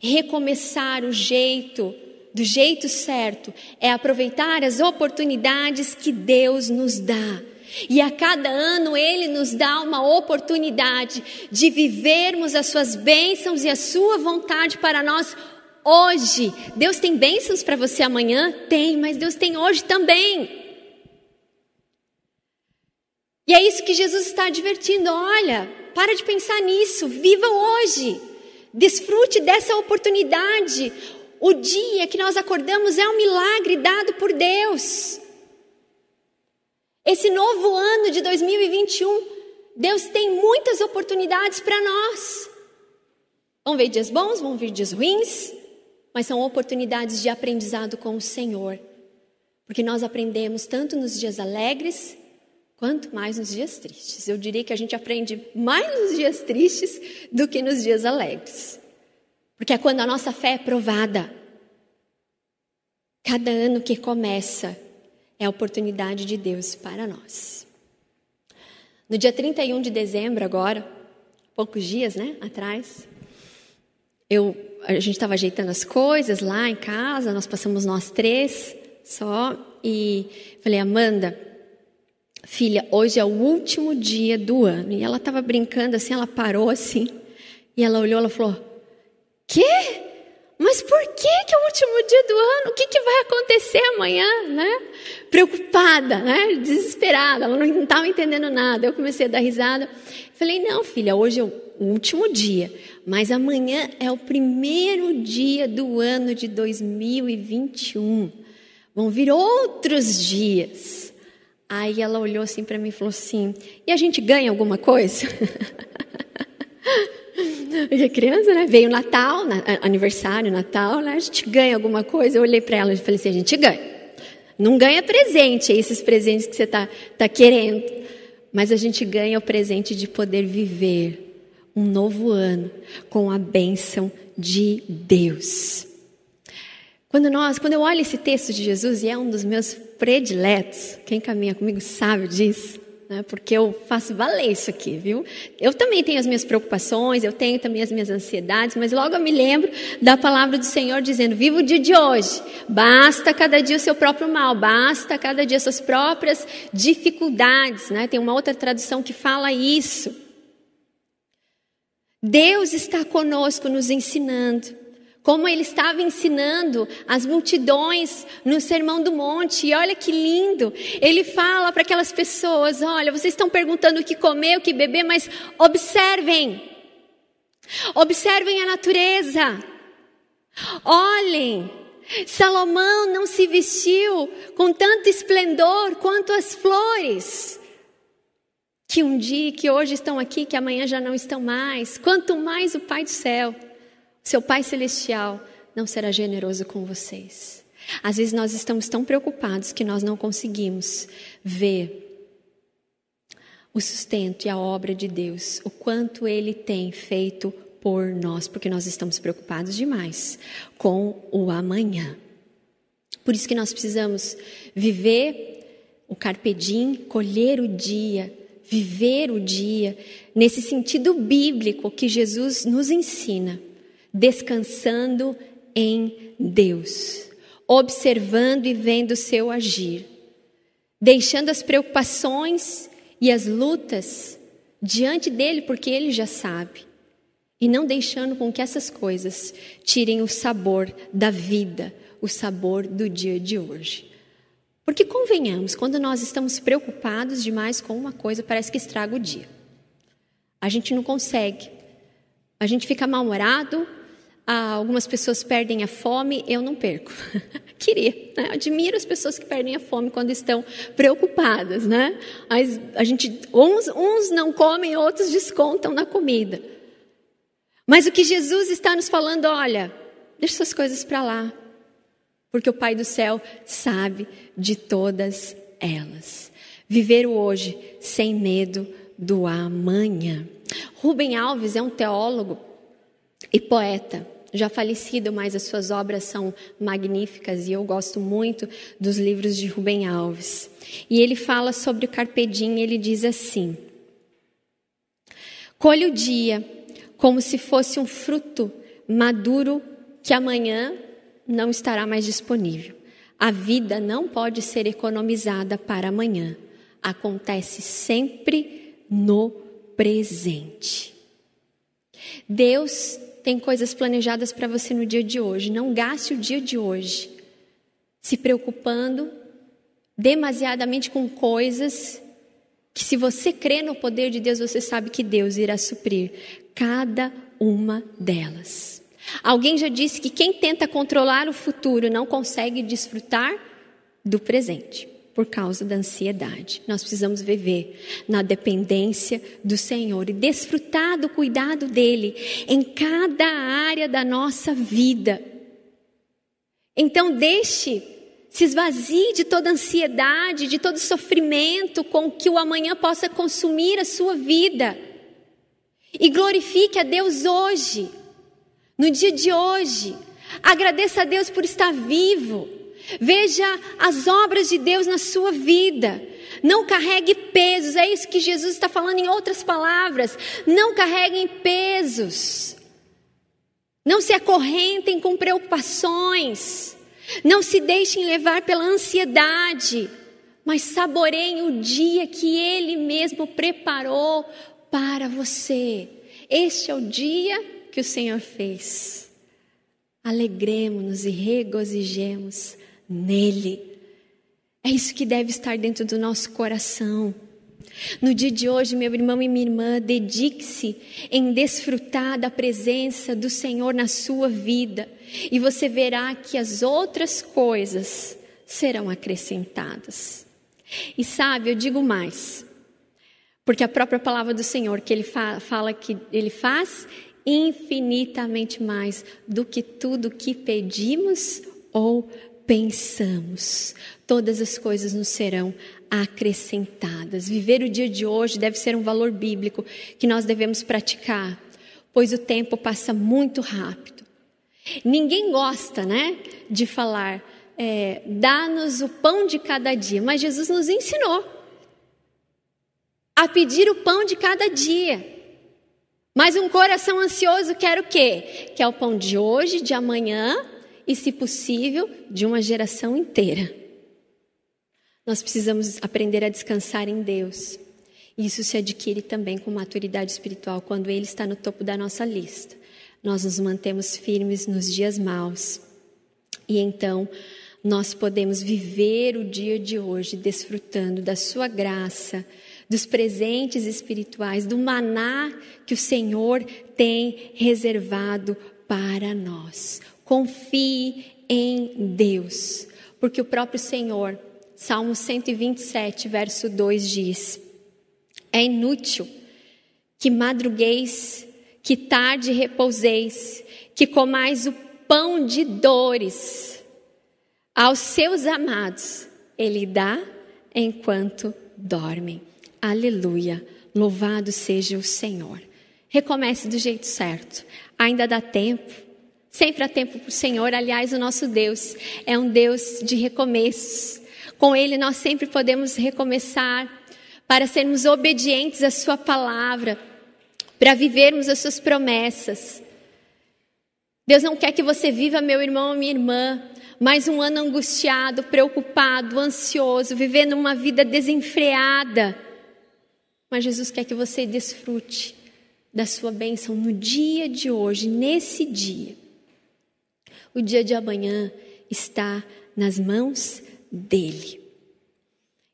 Recomeçar o jeito do jeito certo é aproveitar as oportunidades que Deus nos dá. E a cada ano Ele nos dá uma oportunidade de vivermos as Suas bênçãos e a Sua vontade para nós hoje. Deus tem bênçãos para você amanhã? Tem, mas Deus tem hoje também. E é isso que Jesus está advertindo: olha, para de pensar nisso, viva hoje, desfrute dessa oportunidade. O dia que nós acordamos é um milagre dado por Deus. Esse novo ano de 2021, Deus tem muitas oportunidades para nós. Vão vir dias bons, vão vir dias ruins, mas são oportunidades de aprendizado com o Senhor. Porque nós aprendemos tanto nos dias alegres, quanto mais nos dias tristes. Eu diria que a gente aprende mais nos dias tristes do que nos dias alegres. Porque é quando a nossa fé é provada. Cada ano que começa é a oportunidade de Deus para nós. No dia 31 de dezembro, agora, poucos dias né, atrás, eu, a gente estava ajeitando as coisas lá em casa, nós passamos nós três só, e falei, Amanda, filha, hoje é o último dia do ano. E ela estava brincando assim, ela parou assim, e ela olhou, ela falou, quê? Mas por que que é o último dia do ano? O que, que vai acontecer amanhã, né? Preocupada, né? Desesperada, ela não estava entendendo nada. Eu comecei a dar risada. Falei, não, filha, hoje é o último dia, mas amanhã é o primeiro dia do ano de 2021. Vão vir outros dias. Aí ela olhou assim para mim e falou assim: e a gente ganha alguma coisa? [laughs] [laughs] Porque criança, né? Veio Natal, aniversário, Natal, né? A gente ganha alguma coisa. Eu olhei para ela e falei assim: a gente ganha. Não ganha presente, esses presentes que você está tá querendo. Mas a gente ganha o presente de poder viver um novo ano com a bênção de Deus. Quando nós, quando eu olho esse texto de Jesus, e é um dos meus prediletos, quem caminha comigo sabe disso né? porque eu faço valer isso aqui, viu? Eu também tenho as minhas preocupações, eu tenho também as minhas ansiedades, mas logo eu me lembro da palavra do Senhor dizendo: viva o dia de hoje, basta cada dia o seu próprio mal, basta cada dia as suas próprias dificuldades, né? Tem uma outra tradução que fala isso. Deus está conosco nos ensinando como ele estava ensinando as multidões no Sermão do Monte. E olha que lindo! Ele fala para aquelas pessoas: olha, vocês estão perguntando o que comer, o que beber, mas observem. Observem a natureza. Olhem. Salomão não se vestiu com tanto esplendor quanto as flores que um dia, que hoje estão aqui, que amanhã já não estão mais. Quanto mais o Pai do céu. Seu Pai Celestial não será generoso com vocês. Às vezes nós estamos tão preocupados que nós não conseguimos ver o sustento e a obra de Deus, o quanto Ele tem feito por nós, porque nós estamos preocupados demais com o amanhã. Por isso que nós precisamos viver o carpe diem, colher o dia, viver o dia, nesse sentido bíblico que Jesus nos ensina, descansando em Deus, observando e vendo o seu agir, deixando as preocupações e as lutas diante dele, porque ele já sabe, e não deixando com que essas coisas tirem o sabor da vida, o sabor do dia de hoje. Porque convenhamos, quando nós estamos preocupados demais com uma coisa, parece que estraga o dia. A gente não consegue. A gente fica mal-humorado, algumas pessoas perdem a fome, eu não perco. [laughs] Queria, né? admiro as pessoas que perdem a fome quando estão preocupadas, né? Mas a gente, uns, uns não comem, outros descontam na comida. Mas o que Jesus está nos falando, olha, deixa essas coisas para lá, porque o Pai do céu sabe de todas elas. Viver o hoje sem medo do amanhã. Rubem Alves é um teólogo e poeta, já falecido, mas as suas obras são magníficas e eu gosto muito dos livros de Rubem Alves. E ele fala sobre o carpedim, ele diz assim: Colhe o dia como se fosse um fruto maduro que amanhã não estará mais disponível. A vida não pode ser economizada para amanhã. Acontece sempre no presente. Deus tem coisas planejadas para você no dia de hoje. Não gaste o dia de hoje se preocupando demasiadamente com coisas que, se você crê no poder de Deus, você sabe que Deus irá suprir cada uma delas. Alguém já disse que quem tenta controlar o futuro não consegue desfrutar do presente por causa da ansiedade. Nós precisamos viver na dependência do Senhor e desfrutar do cuidado dele em cada área da nossa vida. Então deixe se esvazie de toda ansiedade, de todo sofrimento com que o amanhã possa consumir a sua vida. E glorifique a Deus hoje no dia de hoje. Agradeça a Deus por estar vivo. Veja as obras de Deus na sua vida. Não carregue pesos, é isso que Jesus está falando em outras palavras. Não carreguem pesos. Não se acorrentem com preocupações. Não se deixem levar pela ansiedade. Mas saboreiem o dia que Ele mesmo preparou para você. Este é o dia que o Senhor fez. Alegremos-nos e regozijemos nele. É isso que deve estar dentro do nosso coração. No dia de hoje, meu irmão e minha irmã, dedique-se em desfrutar da presença do Senhor na sua vida, e você verá que as outras coisas serão acrescentadas. E sabe, eu digo mais, porque a própria palavra do Senhor, que ele fala que ele faz infinitamente mais do que tudo que pedimos ou pensamos. Todas as coisas nos serão acrescentadas. Viver o dia de hoje deve ser um valor bíblico que nós devemos praticar, pois o tempo passa muito rápido. Ninguém gosta, né, de falar, é, dá-nos o pão de cada dia, mas Jesus nos ensinou a pedir o pão de cada dia. Mas um coração ansioso quer o quê? Quer o pão de hoje, de amanhã e, se possível, de uma geração inteira. Nós precisamos aprender a descansar em Deus. Isso se adquire também com maturidade espiritual quando Ele está no topo da nossa lista. Nós nos mantemos firmes nos dias maus. E então nós podemos viver o dia de hoje desfrutando da Sua graça dos presentes espirituais, do maná que o Senhor tem reservado para nós. Confie em Deus, porque o próprio Senhor, Salmo 127, verso 2 diz: É inútil que madrugueis, que tarde repouseis, que comais o pão de dores. Aos seus amados ele dá enquanto dormem. Aleluia. Louvado seja o Senhor. Recomece do jeito certo. Ainda dá tempo. Sempre há tempo para o Senhor. Aliás, o nosso Deus é um Deus de recomeços. Com Ele nós sempre podemos recomeçar para sermos obedientes à Sua palavra, para vivermos as Suas promessas. Deus não quer que você viva, meu irmão minha irmã, mais um ano angustiado, preocupado, ansioso, vivendo uma vida desenfreada. Mas Jesus quer que você desfrute da sua bênção no dia de hoje, nesse dia. O dia de amanhã está nas mãos dele.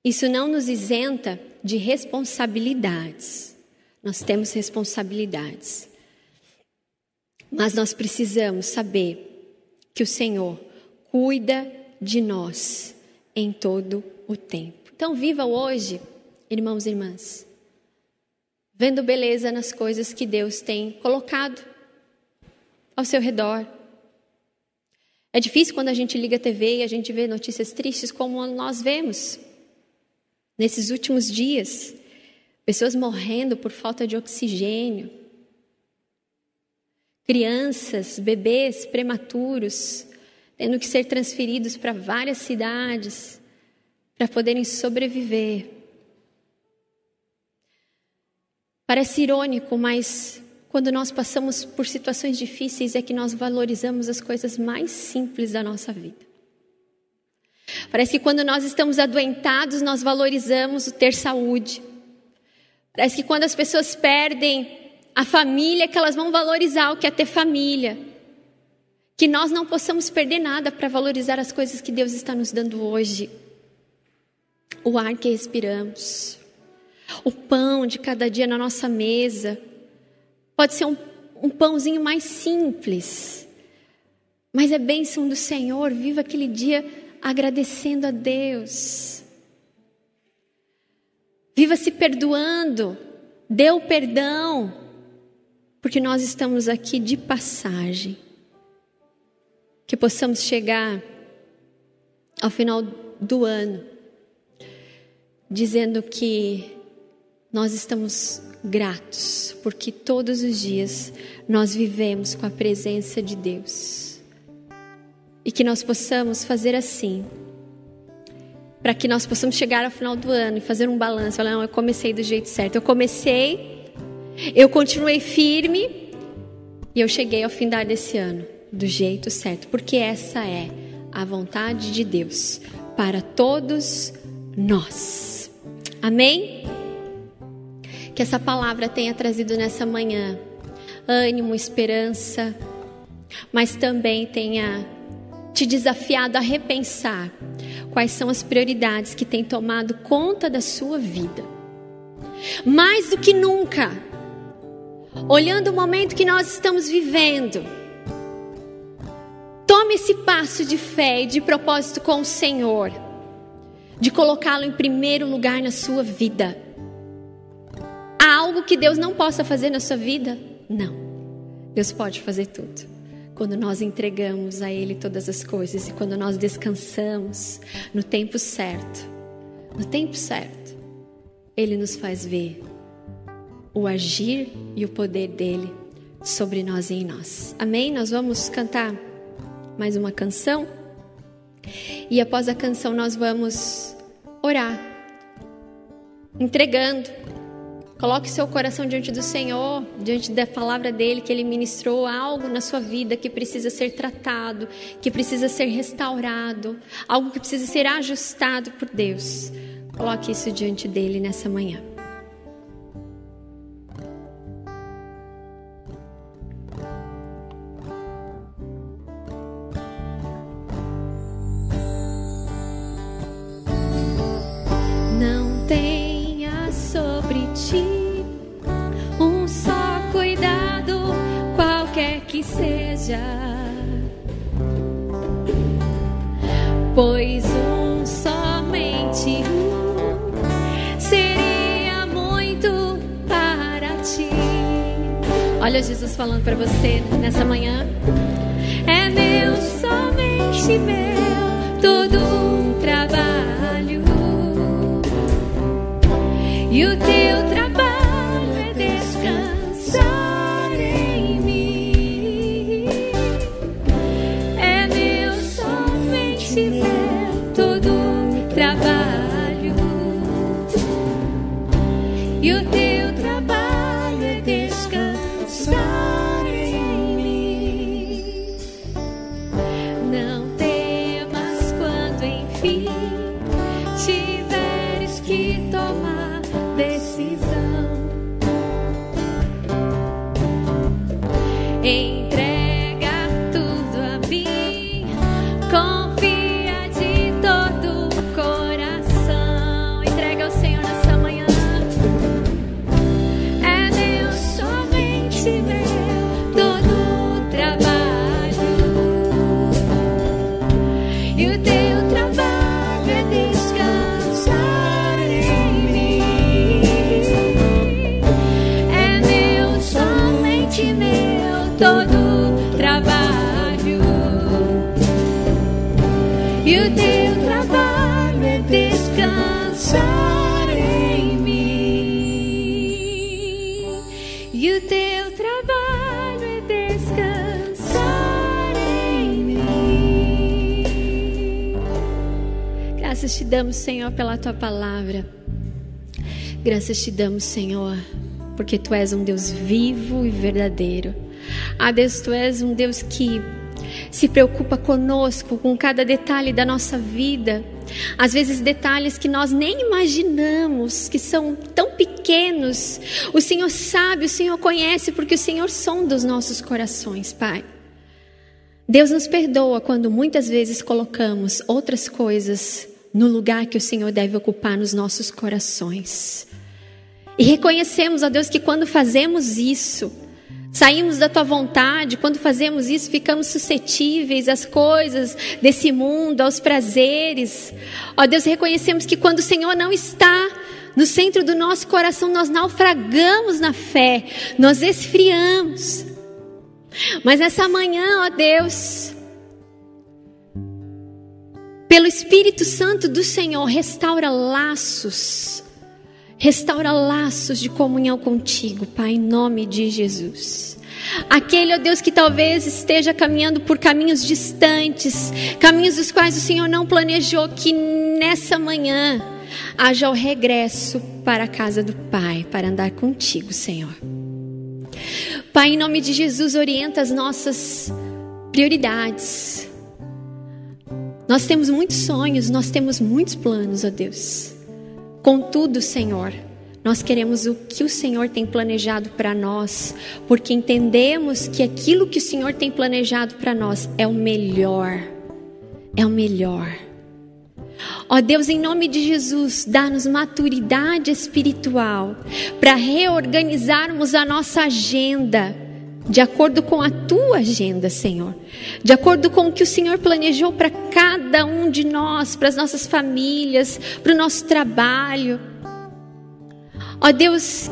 Isso não nos isenta de responsabilidades. Nós temos responsabilidades. Mas nós precisamos saber que o Senhor cuida de nós em todo o tempo. Então, viva hoje, irmãos e irmãs, vendo beleza nas coisas que Deus tem colocado ao seu redor. É difícil quando a gente liga a TV e a gente vê notícias tristes como nós vemos nesses últimos dias. Pessoas morrendo por falta de oxigênio. Crianças, bebês prematuros tendo que ser transferidos para várias cidades para poderem sobreviver. Parece irônico, mas quando nós passamos por situações difíceis é que nós valorizamos as coisas mais simples da nossa vida. Parece que quando nós estamos adoentados, nós valorizamos o ter saúde. Parece que quando as pessoas perdem a família, que elas vão valorizar o que é ter família. Que nós não possamos perder nada para valorizar as coisas que Deus está nos dando hoje. O ar que respiramos, o pão de cada dia na nossa mesa. Pode ser um, um pãozinho mais simples, mas é bênção do Senhor. Viva aquele dia agradecendo a Deus. Viva se perdoando, dê o perdão, porque nós estamos aqui de passagem que possamos chegar ao final do ano dizendo que nós estamos gratos, porque todos os dias nós vivemos com a presença de Deus. E que nós possamos fazer assim, para que nós possamos chegar ao final do ano e fazer um balanço. Falar, não, eu comecei do jeito certo. Eu comecei, eu continuei firme e eu cheguei ao fim desse ano do jeito certo, porque essa é a vontade de Deus para todos nós. Amém? Que essa palavra tenha trazido nessa manhã ânimo, esperança, mas também tenha te desafiado a repensar quais são as prioridades que têm tomado conta da sua vida. Mais do que nunca, olhando o momento que nós estamos vivendo, Tome esse passo de fé e de propósito com o Senhor, de colocá-lo em primeiro lugar na sua vida. Há algo que Deus não possa fazer na sua vida? Não. Deus pode fazer tudo. Quando nós entregamos a Ele todas as coisas e quando nós descansamos no tempo certo, no tempo certo, Ele nos faz ver o agir e o poder dele sobre nós e em nós. Amém? Nós vamos cantar mais uma canção. E após a canção nós vamos orar, entregando. Coloque seu coração diante do Senhor, diante da palavra dele, que ele ministrou algo na sua vida que precisa ser tratado, que precisa ser restaurado, algo que precisa ser ajustado por Deus. Coloque isso diante dele nessa manhã. Pois um somente um seria muito para ti. Olha Jesus falando para você nessa manhã. É meu, somente meu, todo um trabalho e o teu Graças te damos, Senhor, pela tua palavra. Graças te damos, Senhor, porque tu és um Deus vivo e verdadeiro. Ah, Deus, tu és um Deus que se preocupa conosco, com cada detalhe da nossa vida. Às vezes, detalhes que nós nem imaginamos, que são tão pequenos. O Senhor sabe, o Senhor conhece, porque o Senhor sonda os nossos corações, Pai. Deus nos perdoa quando muitas vezes colocamos outras coisas no lugar que o Senhor deve ocupar nos nossos corações. E reconhecemos, ó Deus, que quando fazemos isso, saímos da tua vontade, quando fazemos isso, ficamos suscetíveis às coisas desse mundo, aos prazeres. Ó Deus, reconhecemos que quando o Senhor não está no centro do nosso coração, nós naufragamos na fé, nós esfriamos. Mas essa manhã, ó Deus, pelo Espírito Santo do Senhor, restaura laços, restaura laços de comunhão contigo, Pai, em nome de Jesus. Aquele, ó Deus, que talvez esteja caminhando por caminhos distantes, caminhos dos quais o Senhor não planejou, que nessa manhã haja o regresso para a casa do Pai, para andar contigo, Senhor. Pai, em nome de Jesus, orienta as nossas prioridades. Nós temos muitos sonhos, nós temos muitos planos, ó Deus. Contudo, Senhor, nós queremos o que o Senhor tem planejado para nós, porque entendemos que aquilo que o Senhor tem planejado para nós é o melhor. É o melhor. Ó Deus, em nome de Jesus, dá-nos maturidade espiritual para reorganizarmos a nossa agenda de acordo com a tua agenda, Senhor, de acordo com o que o Senhor planejou para cada um de nós, para as nossas famílias, para o nosso trabalho. Ó Deus,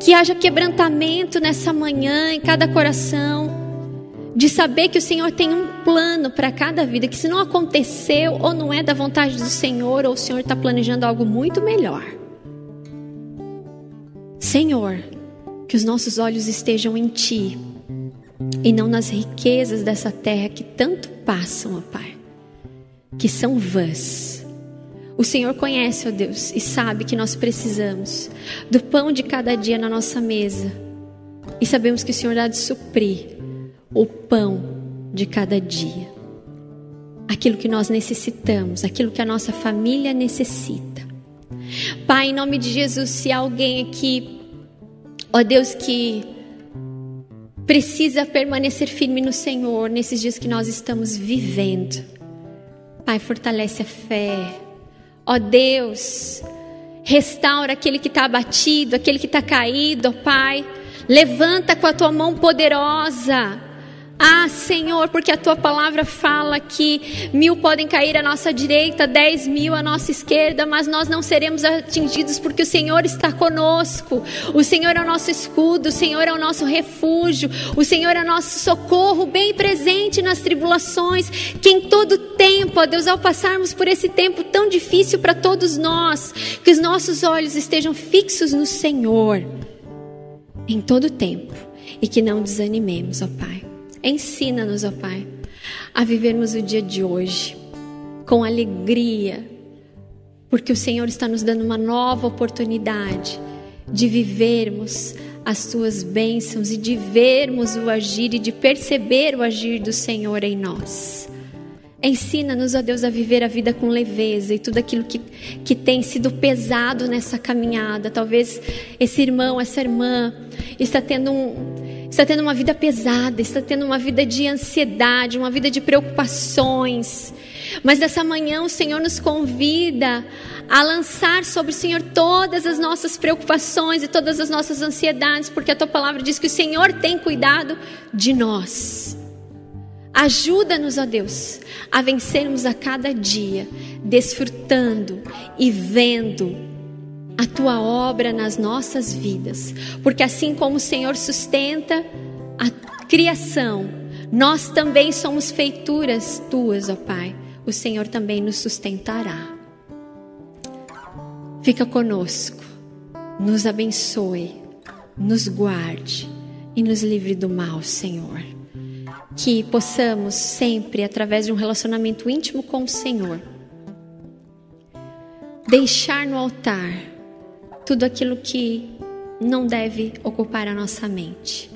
que haja quebrantamento nessa manhã em cada coração, de saber que o Senhor tem um plano para cada vida, que se não aconteceu ou não é da vontade do Senhor, ou o Senhor está planejando algo muito melhor. Senhor, que os nossos olhos estejam em Ti e não nas riquezas dessa terra que tanto passam, ó Pai, que são vãs. O Senhor conhece, ó Deus, e sabe que nós precisamos do pão de cada dia na nossa mesa. E sabemos que o Senhor há de suprir o pão de cada dia. Aquilo que nós necessitamos, aquilo que a nossa família necessita. Pai, em nome de Jesus, se há alguém aqui, ó Deus, que precisa permanecer firme no Senhor nesses dias que nós estamos vivendo. Pai, fortalece a fé. Ó Deus, restaura aquele que está abatido, aquele que está caído, ó Pai. Levanta com a tua mão poderosa. Ah, Senhor, porque a tua palavra fala que mil podem cair à nossa direita, dez mil à nossa esquerda, mas nós não seremos atingidos porque o Senhor está conosco. O Senhor é o nosso escudo, o Senhor é o nosso refúgio, o Senhor é o nosso socorro bem presente nas tribulações. Que em todo tempo, ó Deus, ao passarmos por esse tempo tão difícil para todos nós, que os nossos olhos estejam fixos no Senhor em todo tempo e que não desanimemos, ó Pai. Ensina-nos, ó Pai, a vivermos o dia de hoje com alegria, porque o Senhor está nos dando uma nova oportunidade de vivermos as tuas bênçãos e de vermos o agir e de perceber o agir do Senhor em nós. Ensina-nos, ó Deus, a viver a vida com leveza e tudo aquilo que, que tem sido pesado nessa caminhada. Talvez esse irmão, essa irmã está tendo um, está tendo uma vida pesada, está tendo uma vida de ansiedade, uma vida de preocupações. Mas nessa manhã o Senhor nos convida a lançar sobre o Senhor todas as nossas preocupações e todas as nossas ansiedades, porque a tua palavra diz que o Senhor tem cuidado de nós. Ajuda-nos, ó Deus, a vencermos a cada dia, desfrutando e vendo a tua obra nas nossas vidas, porque assim como o Senhor sustenta a criação, nós também somos feituras tuas, ó Pai. O Senhor também nos sustentará. Fica conosco, nos abençoe, nos guarde e nos livre do mal, Senhor. Que possamos sempre, através de um relacionamento íntimo com o Senhor, deixar no altar tudo aquilo que não deve ocupar a nossa mente,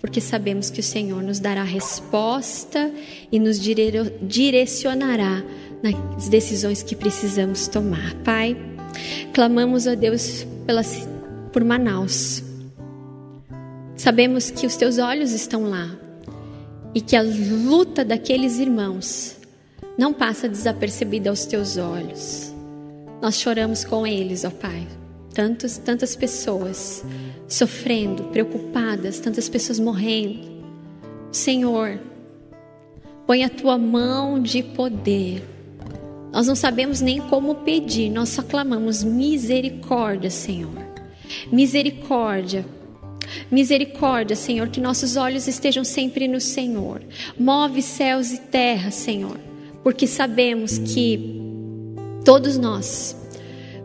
porque sabemos que o Senhor nos dará resposta e nos direcionará nas decisões que precisamos tomar. Pai, clamamos a Deus por Manaus. Sabemos que os teus olhos estão lá e que a luta daqueles irmãos não passa desapercebida aos teus olhos. Nós choramos com eles, ó Pai tantos, tantas pessoas sofrendo, preocupadas, tantas pessoas morrendo. Senhor, põe a tua mão de poder. Nós não sabemos nem como pedir, nós só clamamos misericórdia, Senhor. Misericórdia. Misericórdia, Senhor, que nossos olhos estejam sempre no Senhor. Move céus e terra, Senhor, porque sabemos que todos nós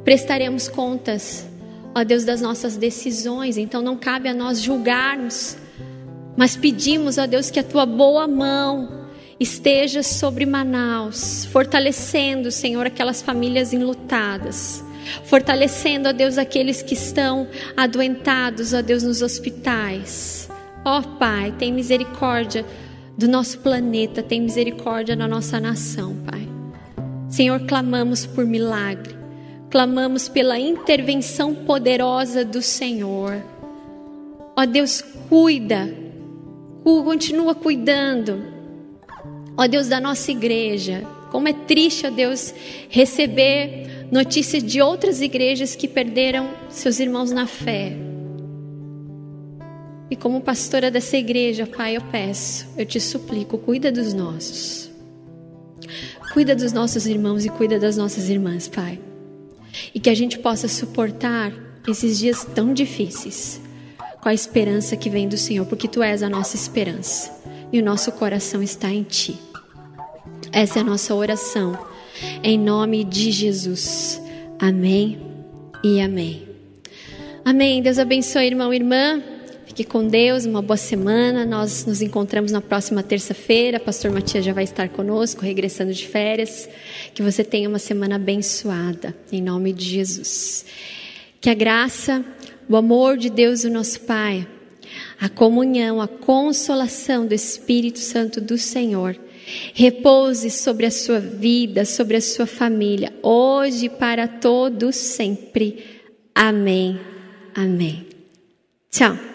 prestaremos contas, ó Deus, das nossas decisões, então não cabe a nós julgarmos, mas pedimos, ó Deus, que a tua boa mão esteja sobre Manaus, fortalecendo, Senhor, aquelas famílias enlutadas. Fortalecendo, ó Deus, aqueles que estão adoentados, ó Deus, nos hospitais. Ó Pai, tem misericórdia do nosso planeta, tem misericórdia da nossa nação, Pai. Senhor, clamamos por milagre. Clamamos pela intervenção poderosa do Senhor. Ó Deus, cuida, continua cuidando. Ó Deus da nossa igreja. Como é triste, ó Deus, receber notícias de outras igrejas que perderam seus irmãos na fé. E como pastora dessa igreja, Pai, eu peço, eu te suplico, cuida dos nossos. Cuida dos nossos irmãos e cuida das nossas irmãs, Pai e que a gente possa suportar esses dias tão difíceis com a esperança que vem do Senhor, porque Tu és a nossa esperança e o nosso coração está em Ti. Essa é a nossa oração, em nome de Jesus. Amém e amém. Amém. Deus abençoe, irmão e irmã. Fique com Deus, uma boa semana. Nós nos encontramos na próxima terça-feira. Pastor Matias já vai estar conosco, regressando de férias. Que você tenha uma semana abençoada, em nome de Jesus. Que a graça, o amor de Deus, o nosso Pai, a comunhão, a consolação do Espírito Santo do Senhor, repouse sobre a sua vida, sobre a sua família, hoje e para todos sempre. Amém. Amém. Tchau.